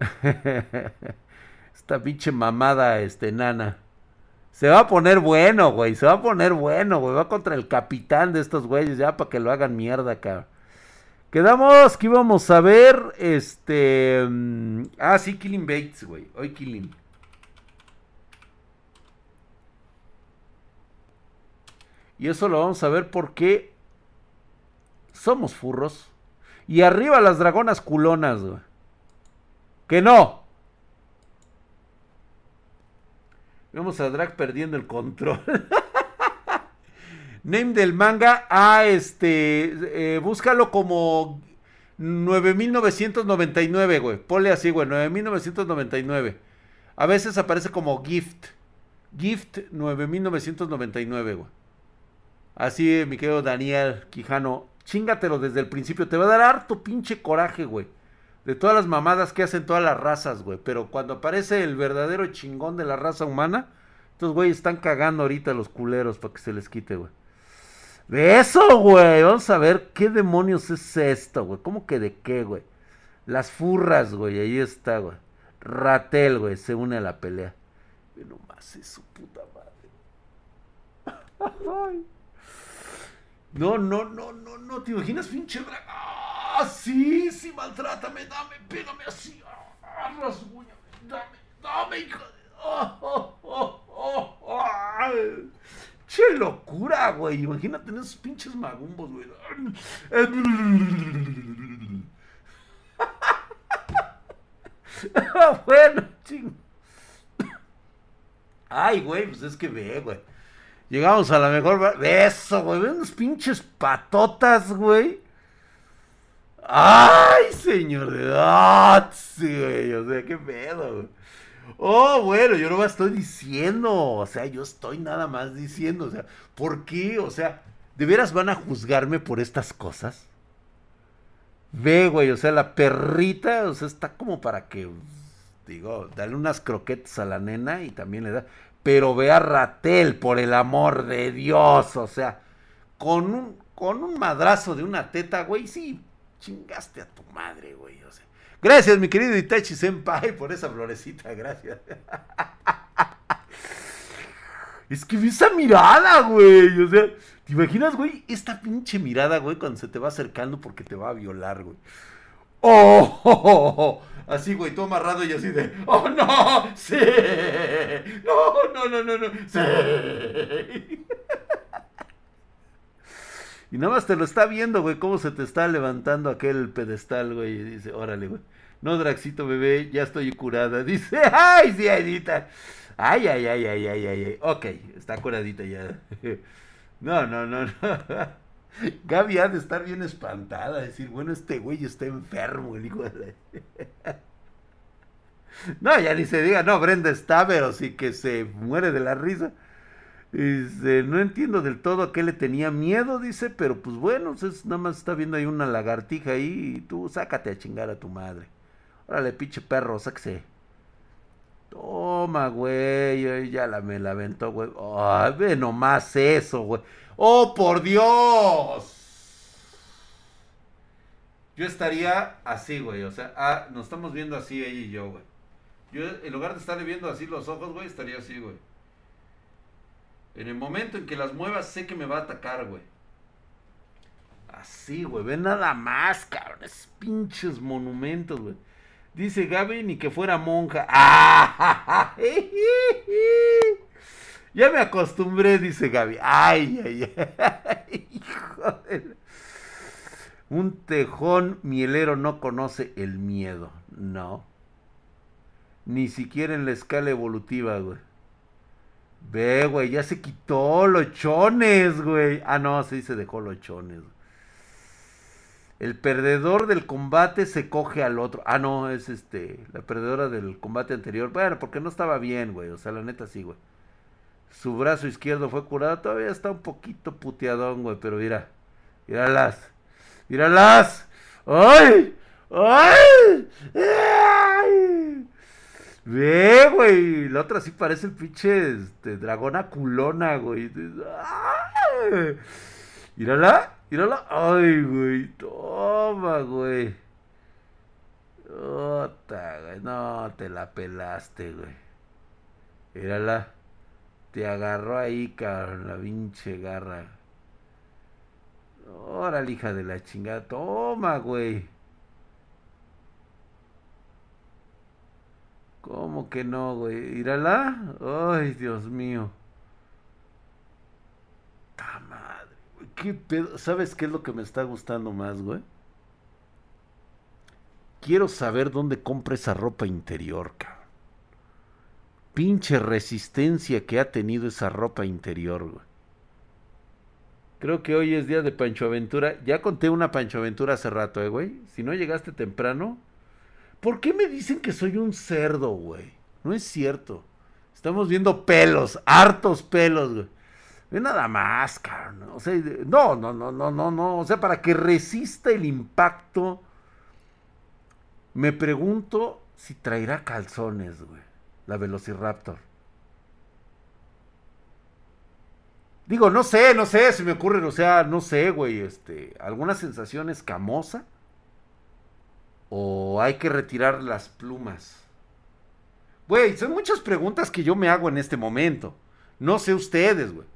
A: <laughs> Esta pinche mamada, este, nana. Se va a poner bueno, güey. Se va a poner bueno, güey. Va contra el capitán de estos güeyes ya para que lo hagan mierda, cabrón. Quedamos que íbamos a ver, este... Mm, ah, sí, Killing Bates, güey. Hoy Killing. Y eso lo vamos a ver porque somos furros. Y arriba las dragonas culonas, güey. Que no. Vemos a Drag perdiendo el control. <laughs> Name del manga. Ah, este. Eh, búscalo como 9999, güey. Ponle así, güey. 9999. A veces aparece como gift. Gift 9999, güey. Así, mi querido Daniel Quijano. Chingatelo desde el principio. Te va a dar harto pinche coraje, güey. De todas las mamadas que hacen todas las razas, güey. Pero cuando aparece el verdadero chingón de la raza humana, estos güeyes están cagando ahorita los culeros para que se les quite, güey. Eso, güey. Vamos a ver qué demonios es esto, güey. ¿Cómo que de qué, güey? Las furras, güey. Ahí está, güey. Ratel, güey. Se une a la pelea. Ve nomás es su puta madre. <laughs> No, no, no, no, no. ¿Te imaginas, pinche dragón? ¡Ah, sí! Maltrátame. Dame, pégame así. ¡Ah! Dame, dame, hijo de... ¡Oh, oh, oh! Che locura, güey. Imagínate tener esos pinches magumbos, güey. <laughs> bueno, ching. Ay, güey, pues es que ve, güey. Llegamos a la mejor. Eso, güey. Ven unos pinches patotas, güey. Ay, señor de güey. O sea, qué pedo, güey. Oh, bueno, yo no me estoy diciendo, o sea, yo estoy nada más diciendo, o sea, ¿por qué? O sea, ¿de veras van a juzgarme por estas cosas? Ve, güey, o sea, la perrita, o sea, está como para que, digo, dale unas croquetas a la nena y también le da, pero ve a Ratel, por el amor de Dios, o sea, con un, con un madrazo de una teta, güey, sí, chingaste a tu madre, güey, o sea. Gracias, mi querido Itachi Senpai, por esa florecita, gracias. <laughs> Es que vi esa mirada, güey. O sea, ¿te imaginas, güey? Esta pinche mirada, güey, cuando se te va acercando porque te va a violar, güey. ¡Oh! <laughs> Así, güey, todo amarrado y así de. ¡Oh, no! ¡Sí! ¡No, no, no, no, no! ¡Sí! Y nada más te lo está viendo, güey, cómo se te está levantando aquel pedestal, güey. Y dice, órale, güey. No, Draxito, bebé, ya estoy curada. <laughs> Dice, ay, sí, Aidita. Ay, ay, ay, ay, ay, ay, ay. Ok, está curadita ya. <laughs> No, no, no, no. <laughs> Gaby ha de estar bien espantada. Decir, bueno, este güey está enfermo, el hijo de. No, ya ni se diga, no, Brenda está, pero sí que se muere de la risa. Dice, no entiendo del todo a qué le tenía miedo, dice, pero pues bueno, pues nada más está viendo ahí una lagartija ahí y tú sácate a chingar a tu madre. Órale, pinche perro, sáquese. Toma, güey, ya la me la aventó, güey. Ay, ve nomás eso, güey. ¡Oh, por Dios! Yo estaría así, güey. O sea, ah, nos estamos viendo así ella y yo, güey. Yo, en lugar de estarle viendo así los ojos, güey, estaría así, güey. En el momento en que las muevas, sé que me va a atacar, güey. Así, güey. Ve nada más, cabrón. Es pinches monumentos, güey. Dice Gaby ni que fuera monja. ¡Ah! <laughs> Ya me acostumbré, dice Gaby. Ay, ay, ay. <laughs> Joder. Un tejón mielero no conoce el miedo. No. Ni siquiera en la escala evolutiva, güey. Ve, güey, ya se quitó los chones, güey. Ah, no, sí se dejó los chones. El perdedor del combate se coge al otro. Ah, no, es este, la perdedora del combate anterior. Bueno, porque no estaba bien, güey. O sea, la neta sí, güey. Su brazo izquierdo fue curado. Todavía está un poquito puteadón, güey. Pero mira, míralas. Míralas. ¡Ay! ¡Ay! ¡Ay! Ve, güey. La otra sí parece el pinche este, dragona culona, güey. ¡Ay! Mírala, mírala. Ay, güey. Toma, güey. Ota, güey. No, te la pelaste, güey. Mírala. Te agarró ahí, cabrón, la pinche garra. Órale, hija de la chingada. Toma, güey. ¿Cómo que no, güey? ¿Irala? Ay, Dios mío. Tama ¿Qué pedo? ¿Sabes qué es lo que me está gustando más, güey? Quiero saber dónde compra esa ropa interior, cabrón. Pinche resistencia que ha tenido esa ropa interior, güey. Creo que hoy es día de Pancho Aventura. Ya conté una Pancho Aventura hace rato, eh, güey. Si no llegaste temprano. ¿Por qué me dicen que soy un cerdo, güey? No es cierto. Estamos viendo pelos, hartos pelos, güey. Ve nada más, cabrón. O sea, no, no, no, no, no, no. O sea, para que resista el impacto me pregunto si traerá calzones, güey. La Velociraptor. Digo, no sé, no sé, se me ocurre, o sea, no sé, güey, este, alguna sensación escamosa. O hay que retirar las plumas. Güey, son muchas preguntas que yo me hago en este momento. No sé ustedes, güey.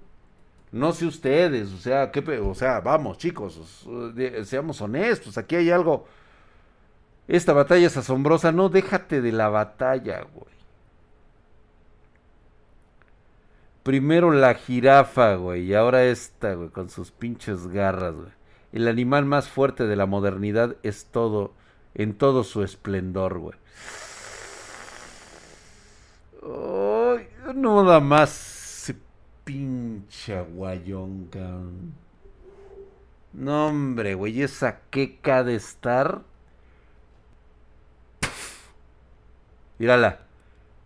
A: No sé ustedes, o sea, ¿qué, o sea, vamos, chicos, seamos honestos, aquí hay algo esta batalla es asombrosa. No, déjate de la batalla, güey. Primero la jirafa, güey, y ahora esta, güey, con sus pinches garras, güey. El animal más fuerte de la modernidad es todo, en todo su esplendor, güey. no da más se pinche guayón, cabrón. No, hombre, güey, esa queca de estar Mírala.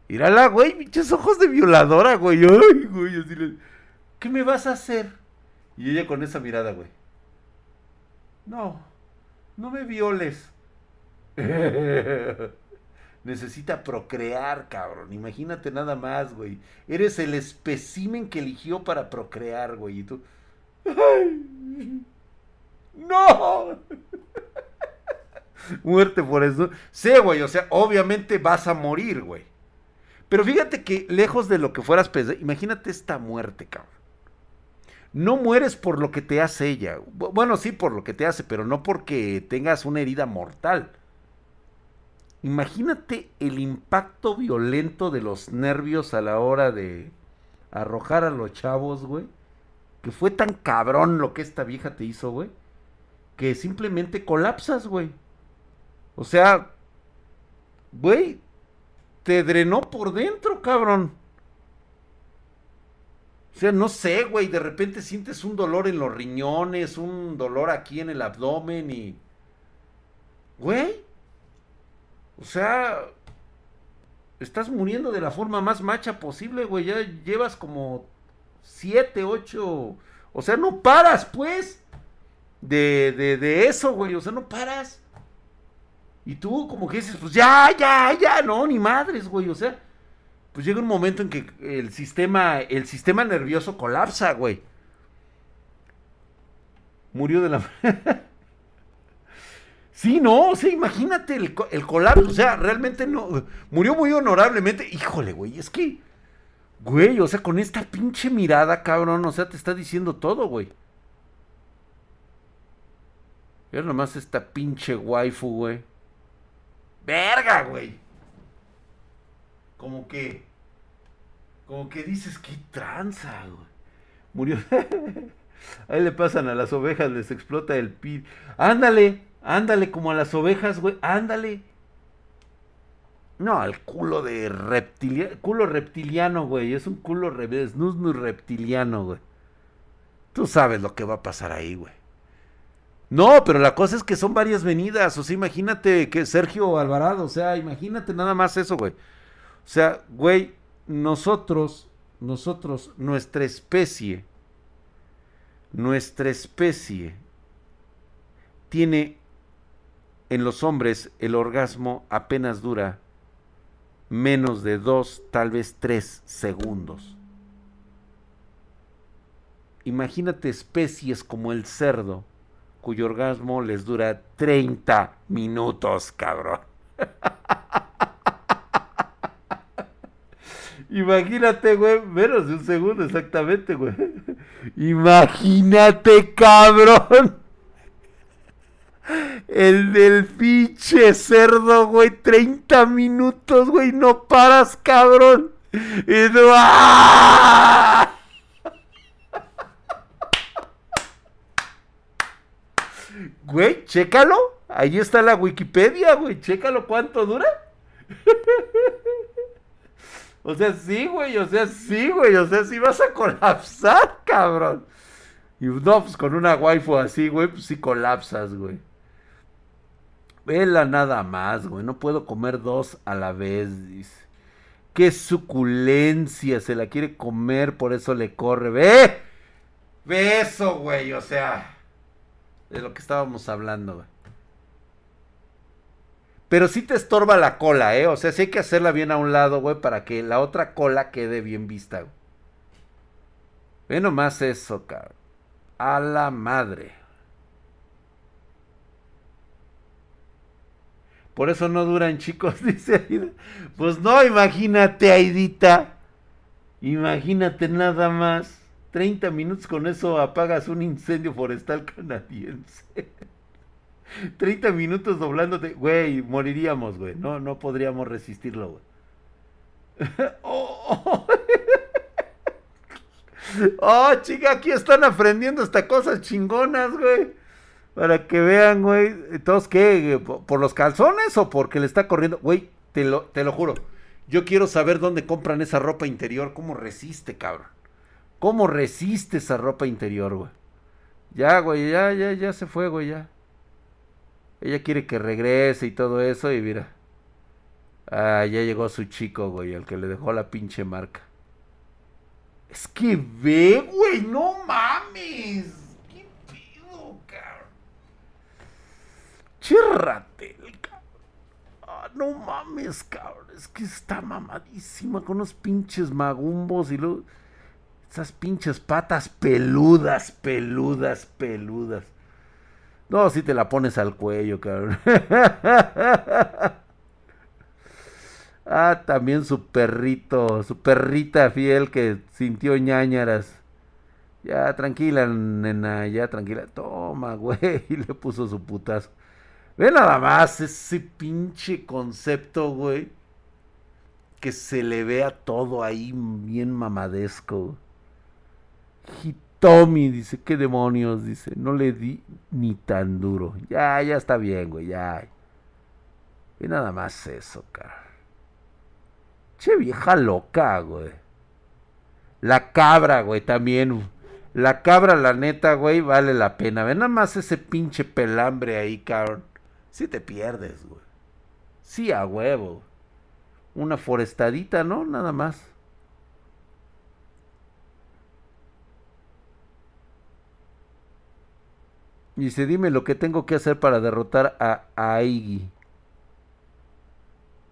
A: Mírala, güey, pinches ojos de violadora, güey. Ay, güey, así. ¿Qué me vas a hacer? Y ella con esa mirada, güey. No, no me violes. <laughs> Necesita procrear, cabrón. Imagínate nada más, güey. Eres el especimen que eligió para procrear, güey. Y tú... ¡Ay! ¡No! <laughs> Muerte por eso. Sí, güey, o sea, obviamente vas a morir, güey. Pero fíjate que lejos de lo que fueras imagínate esta muerte, cabrón. No mueres por lo que te hace ella. Bueno, sí, por lo que te hace, pero no porque tengas una herida mortal. Imagínate el impacto violento de los nervios a la hora de arrojar a los chavos, güey. Que fue tan cabrón lo que esta vieja te hizo, güey. Que simplemente colapsas, güey. O sea, güey, te drenó por dentro, cabrón. O sea, no sé, güey, de repente sientes un dolor en los riñones, un dolor aquí en el abdomen y... Güey. O sea, estás muriendo de la forma más macha posible, güey. Ya llevas como siete, ocho... O sea, no paras, pues. De, de, de eso, güey. O sea, no paras. Y tú como que dices, pues ya, ya, ya, no, ni madres, güey. O sea, pues llega un momento en que el sistema, el sistema nervioso colapsa, güey. Murió de la... <laughs> sí, no, o sea, imagínate el, colapso. O sea, realmente no... Murió muy honorablemente. Híjole, güey, es que... Güey, o sea, con esta pinche mirada, cabrón, o sea, te está diciendo todo, güey. Mira nomás esta pinche waifu, güey. Verga, güey. Como que. Como que dices, qué tranza, güey. Murió. <laughs> Ahí le pasan a las ovejas, les explota el pit. Ándale, ándale, como a las ovejas, güey. Ándale. No, al culo de reptiliano. Culo reptiliano, güey. Es un culo muy reptiliano, güey. Tú sabes lo que va a pasar ahí, güey. No, pero la cosa es que son varias venidas. O sea, imagínate que Sergio Alvarado, o sea, imagínate nada más eso, güey. O sea, güey, nosotros, nosotros, nuestra especie, nuestra especie tiene en los hombres el orgasmo apenas dura menos de dos, tal vez tres segundos. Imagínate especies como el cerdo cuyo orgasmo les dura 30 minutos, cabrón. <laughs> Imagínate, güey, menos de un segundo exactamente, güey. <laughs> Imagínate, cabrón. El del pinche cerdo, güey, 30 minutos, güey, no paras, cabrón. Y ¡ah! Güey, chécalo. Ahí está la Wikipedia, güey. Chécalo cuánto dura. o sea, sí, güey. O sea, sí, güey. O sea, sí vas a colapsar, cabrón. Y no, pues con una waifu así, güey, pues sí colapsas, güey. Vela nada más, güey. No puedo comer dos a la vez. Qué suculencia. Se la quiere comer, por eso le corre. ¡Ve! Ve eso, güey. O sea, de lo que estábamos hablando, güey. Pero sí te estorba la cola, ¿eh? O sea, sí hay que hacerla bien a un lado, güey, para que la otra cola quede bien vista. Ve nomás eso, cabrón. A la madre. Por eso no duran, chicos, <laughs> dice Aida. Pues no, imagínate, Aidita. Imagínate nada más. 30 minutos con eso apagas un incendio forestal canadiense. <laughs> 30 minutos doblándote. Güey, moriríamos, güey. No, no podríamos resistirlo, güey. <laughs> oh, oh, chica, aquí están aprendiendo hasta cosas chingonas, güey. Para que vean, güey. Todos qué, por los calzones o porque le está corriendo. Güey, te lo, te lo juro. Yo quiero saber dónde compran esa ropa interior. ¿Cómo resiste, cabrón? ¿Cómo resiste esa ropa interior, güey? Ya, güey, ya, ya, ya se fue, güey, ya. Ella quiere que regrese y todo eso y mira. Ah, ya llegó su chico, güey, el que le dejó la pinche marca. Es que ve, güey, no mames. Chirratel, cabrón. Ah, no mames, cabrón. Es que está mamadísima con unos pinches magumbos y luego. Esas pinches patas peludas, peludas, peludas. No, si te la pones al cuello, cabrón. <laughs> ah, también su perrito, su perrita fiel que sintió ñañaras. Ya, tranquila, nena, ya, tranquila. Toma, güey. <laughs> Y le puso su putazo. Ve nada más ese pinche concepto, güey. Que se le vea todo ahí bien mamadesco. Hitomi dice, ¿qué demonios? Dice, no le di ni tan duro. Ya, ya está bien, güey, ya. Ve nada más eso, cara. Che vieja loca, güey. La cabra, güey, también. La cabra, la neta, güey, vale la pena. Ve nada más ese pinche pelambre ahí, cabrón. Si te pierdes, güey. Sí, a huevo. Una forestadita, ¿no? Nada más. Dice, dime lo que tengo que hacer para derrotar a Aigi.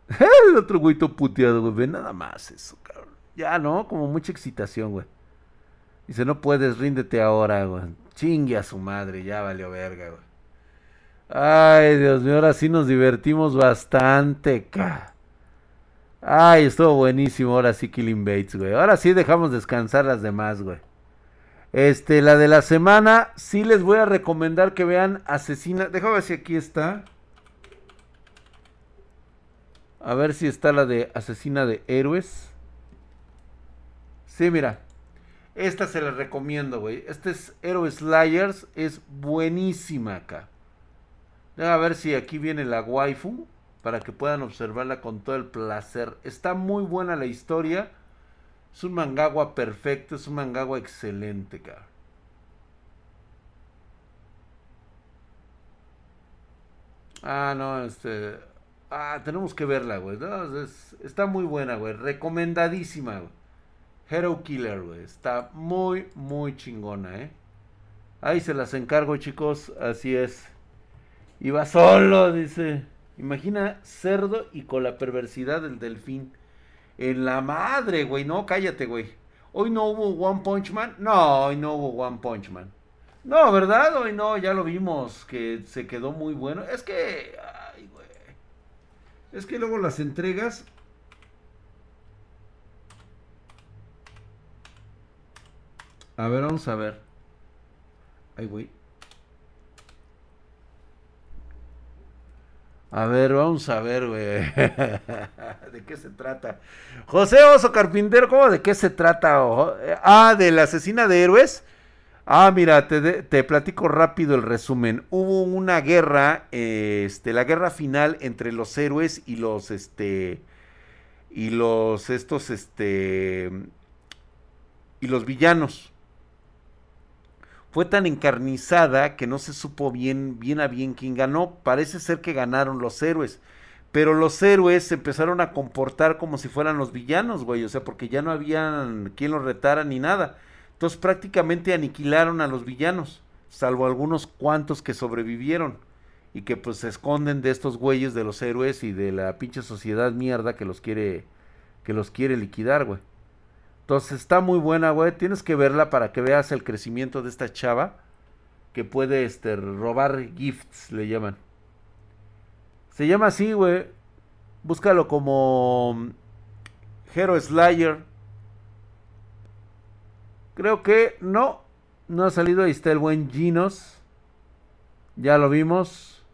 A: <laughs> El otro güeyito puteado, güey. Ve nada más eso, cabrón. Ya, ¿no? Como mucha excitación, güey. Dice, no puedes, ríndete ahora, güey. Chingue a su madre, ya valió verga, güey. Ay, Dios mío, ahora sí nos divertimos bastante, Ay, estuvo buenísimo, ahora sí Killing Bates, güey. Ahora sí dejamos descansar las demás, güey. Este, la de la semana, sí les voy a recomendar que vean Asesina. Déjame ver si aquí está. A ver si está la de Asesina de Héroes. Sí, mira. Esta se la recomiendo, güey. Este es Héroes Liars. Es buenísima acá. A ver si aquí viene la waifu para que puedan observarla con todo el placer. Está muy buena la historia. Es un mangagua perfecto, es un mangagua excelente, cara. Ah, no, este... Ah, tenemos que verla, güey. está muy buena, güey. Recomendadísima, güey. Hero Killer, güey. Está muy, muy chingona, ¿eh? Ahí se las encargo, chicos. Así es. Iba solo, dice. Imagina cerdo y con la perversidad del delfín. En la madre, güey. No, cállate, güey. Hoy no hubo One Punch Man. No, hoy no hubo One Punch Man. No, ¿verdad? Hoy no, ya lo vimos, que se quedó muy bueno. Es que... Ay, güey. Es que luego las entregas... A ver, vamos a ver. Ay, güey. A ver, vamos a ver, güey. <laughs> ¿De qué se trata? José Oso Carpintero, ¿cómo de qué se trata? Ah, de la asesina de héroes. Ah, mira, te, platico rápido el resumen. Hubo una guerra, este, la guerra final entre los héroes y los, este, y los, estos, este, y los villanos. Fue tan encarnizada que no se supo bien, bien a bien quién ganó. Parece ser que ganaron los héroes. Pero los héroes se empezaron a comportar como si fueran los villanos, güey. O sea, porque ya no habían quien los retara ni nada. Entonces prácticamente aniquilaron a los villanos, salvo algunos cuantos que sobrevivieron y que pues se esconden de estos güeyes de los héroes y de la pinche sociedad mierda que los quiere que los quiere liquidar, güey. Entonces está muy buena, güey. Tienes que verla para que veas el crecimiento de esta chava que puede este robar gifts, le llaman. Se llama así, güey. Búscalo como Hero Slayer. Creo que no. No ha salido. Ahí está el buen Ginos. Ya lo vimos.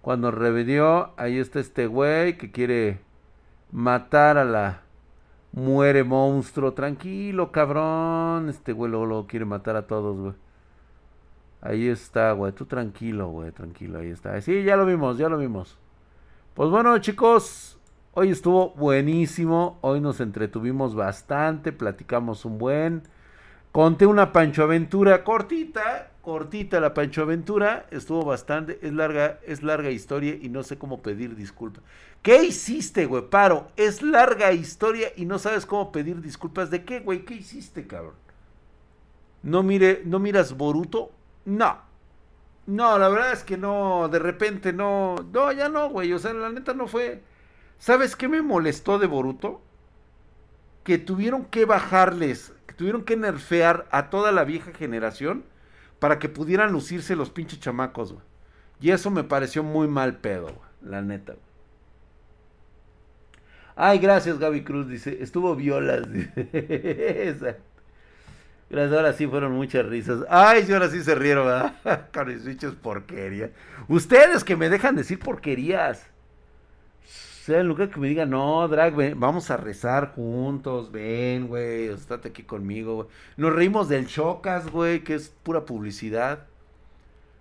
A: Cuando revidió. Ahí está este güey que quiere matar a la. Muere monstruo. Tranquilo, cabrón. Este güey lo, quiere matar a todos, güey. Ahí está, güey. Tú tranquilo, güey. Tranquilo. Ahí está. Sí, ya lo vimos, ya lo vimos. Pues bueno, chicos. Hoy estuvo buenísimo. Hoy nos entretuvimos bastante. Platicamos un buen. Conté una Pancho Aventura cortita, cortita la Pancho Aventura, estuvo bastante, es larga, es larga historia y no sé cómo pedir disculpas. ¿Qué hiciste, güey? Paro, es larga historia y no sabes cómo pedir disculpas. ¿De qué, güey? ¿Qué hiciste, cabrón? No mire, no miras Boruto? No. No, la verdad es que no, de repente no, no, ya no, güey, o sea, la neta no fue. ¿Sabes qué me molestó de Boruto? Que tuvieron que bajarles tuvieron que nerfear a toda la vieja generación para que pudieran lucirse los pinches chamacos, güey. Y eso me pareció muy mal pedo, güey, la neta. Güey. Ay, gracias Gaby Cruz, dice, estuvo violas. <laughs> Gracias, ahora sí fueron muchas risas. Ay, sí, ahora sí se rieron, ¿verdad? <laughs> Con es porquería. Ustedes que me dejan decir porquerías sea, en lugar que me diga, no, Drag, vamos a rezar juntos, ven, güey, estate aquí conmigo, güey. Nos reímos del Chocas, güey, que es pura publicidad.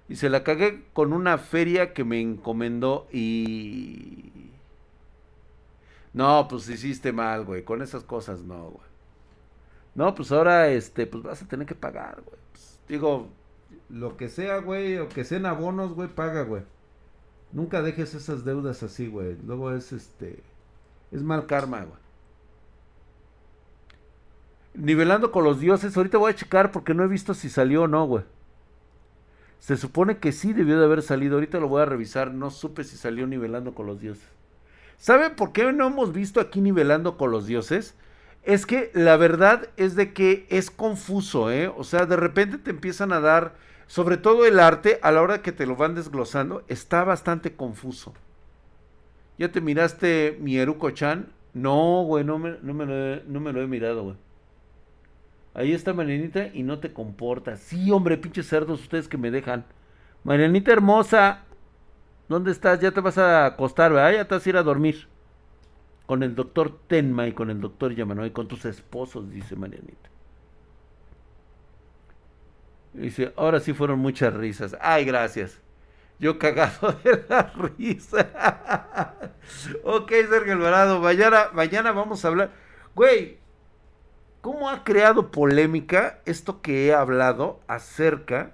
A: Y se la cagué con una feria que me encomendó y... No, pues hiciste mal, güey, con esas cosas no, güey. No, pues ahora, este, pues vas a tener que pagar, güey. Pues, digo, lo que sea, güey, o que sean abonos, güey, paga, güey. Nunca dejes esas deudas así, güey. Luego es este. Es mal karma, güey. Nivelando con los dioses. Ahorita voy a checar porque no he visto si salió o no, güey. Se supone que sí debió de haber salido. Ahorita lo voy a revisar. No supe si salió nivelando con los dioses. ¿Saben por qué no hemos visto aquí nivelando con los dioses? Es que la verdad es de que es confuso, ¿eh? O sea, de repente te empiezan a dar sobre todo el arte, a la hora que te lo van desglosando, está bastante confuso. ¿Ya te miraste mi Eruko-chan? No, güey, no me, no, me lo he, no me lo he mirado, güey. Ahí está Marianita y no te comportas. Sí, hombre, pinches cerdos, ustedes que me dejan. Marianita hermosa, ¿dónde estás? Ya te vas a acostar, ¿verdad? Ya te vas a ir a dormir. Con el doctor Tenma y con el doctor Yamano y con tus esposos, dice Marianita. Dice, ahora sí fueron muchas risas. Ay, gracias. Yo cagado <laughs> de la risa. ok, Sergio Alvarado, mañana, mañana vamos a hablar. Güey, ¿cómo ha creado polémica esto que he hablado acerca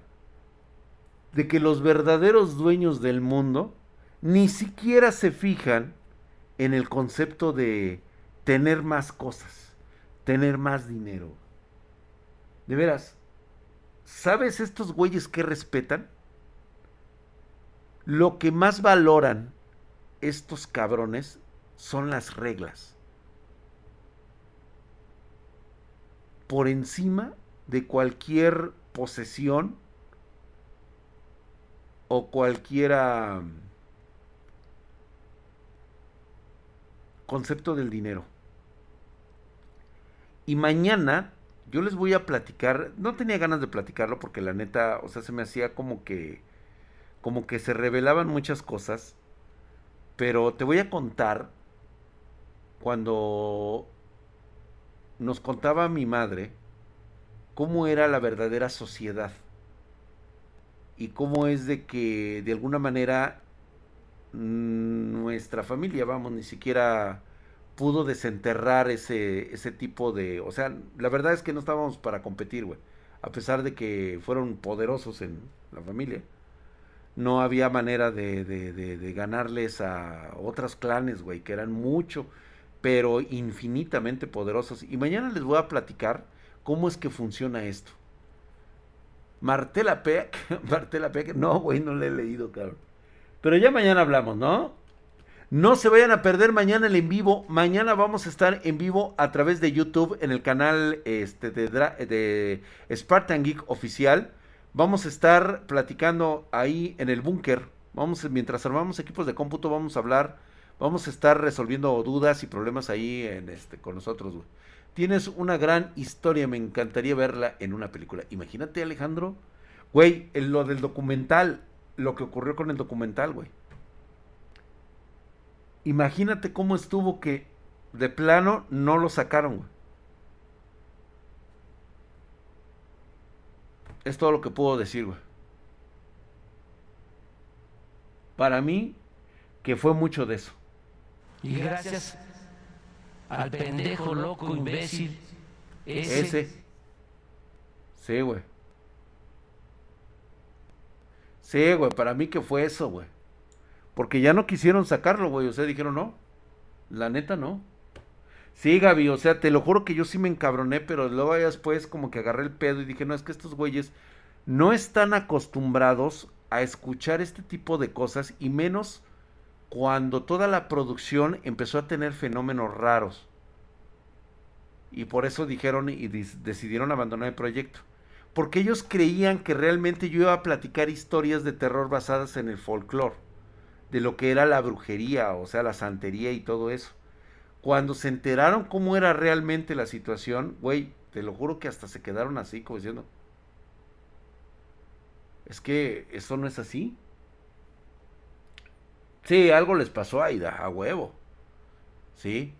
A: de que los verdaderos dueños del mundo ni siquiera se fijan en el concepto de tener más cosas, tener más dinero? De veras, ¿Sabes estos güeyes que respetan? Lo que más valoran estos cabrones son las reglas. Por encima de cualquier posesión o cualquiera concepto del dinero. Y mañana yo les voy a platicar, no tenía ganas de platicarlo porque la neta, o sea, se me hacía como que, como que se revelaban muchas cosas, pero te voy a contar cuando nos contaba mi madre cómo era la verdadera sociedad. Y cómo es de que de alguna manera mm, nuestra familia, vamos, ni siquiera pudo desenterrar ese, ese tipo de... O sea, la verdad es que no estábamos para competir, güey. A pesar de que fueron poderosos en la familia. No había manera de, de, ganarles a otras clanes, güey, que eran mucho, pero infinitamente poderosos. Y mañana les voy a platicar cómo es que funciona esto. Martela Peck, <laughs> Martela Peck, no, güey, no le he leído, cabrón. Pero ya mañana hablamos, ¿no? No se vayan a perder mañana el en vivo. Mañana vamos a estar en vivo a través de YouTube en el canal este, de, Spartan Geek Oficial. Vamos a estar platicando ahí en el búnker. Vamos, mientras armamos equipos de cómputo, vamos a hablar, vamos a estar resolviendo dudas y problemas ahí en este, con nosotros. Tienes una gran historia, me encantaría verla en una película. Imagínate, Alejandro, güey, lo del documental, lo que ocurrió con el documental, güey. Imagínate cómo estuvo que de plano no lo sacaron, güey. Es todo lo que puedo decir, güey. Para mí, que fue mucho de eso.
B: Y gracias al pendejo, loco, imbécil.
A: Ese. ese. Sí, güey. Sí, güey, para mí que fue eso, güey. Porque ya no quisieron sacarlo, güey. O sea, dijeron, no. La neta, no. Sí, Gaby, o sea, te lo juro que yo sí me encabroné, pero luego después como que agarré el pedo y dije, no, es que estos güeyes no están acostumbrados a escuchar este tipo de cosas y menos cuando toda la producción empezó a tener fenómenos raros. Y por eso dijeron y decidieron abandonar el proyecto. Porque ellos creían que realmente yo iba a platicar historias de terror basadas en el folclore de lo que era la brujería, o sea, la santería y todo eso. Cuando se enteraron cómo era realmente la situación, güey, te lo juro que hasta se quedaron así, como diciendo, es que eso no es así. Sí, algo les pasó a Aida, a huevo. Sí.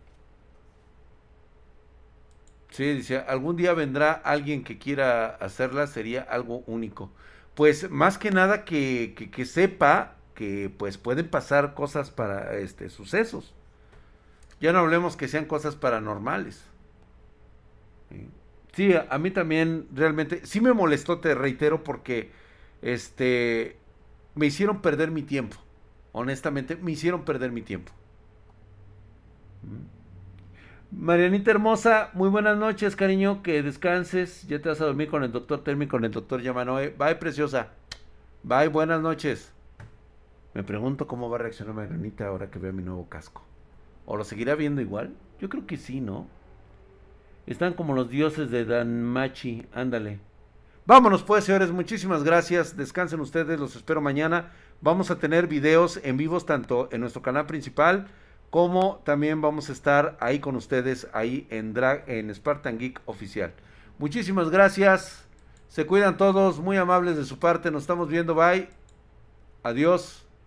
A: Sí, dice, algún día vendrá alguien que quiera hacerla, sería algo único. Pues más que nada que, que, que sepa que pues pueden pasar cosas para este sucesos. Ya no hablemos que sean cosas paranormales. Sí, a, mí también realmente sí me molestó, te reitero, porque este me hicieron perder mi tiempo. Honestamente, me hicieron perder mi tiempo. Marianita hermosa, muy buenas noches, cariño, que descanses. Ya te vas a dormir con el doctor Termi, con el doctor Yamanoe. Bye, preciosa. Bye, buenas noches. Me pregunto cómo va a reaccionar Marianita ahora que vea mi nuevo casco. ¿O lo seguirá viendo igual? Yo creo que sí, ¿no? Están como los dioses de Danmachi. Ándale. Vámonos pues, señores. Muchísimas gracias. Descansen ustedes. Los espero mañana. Vamos a tener videos en vivos tanto en nuestro canal principal como también vamos a estar ahí con ustedes ahí en Drag en Spartan Geek oficial. Muchísimas gracias. Se cuidan todos, muy amables de su parte. Nos estamos viendo. Bye. Adiós.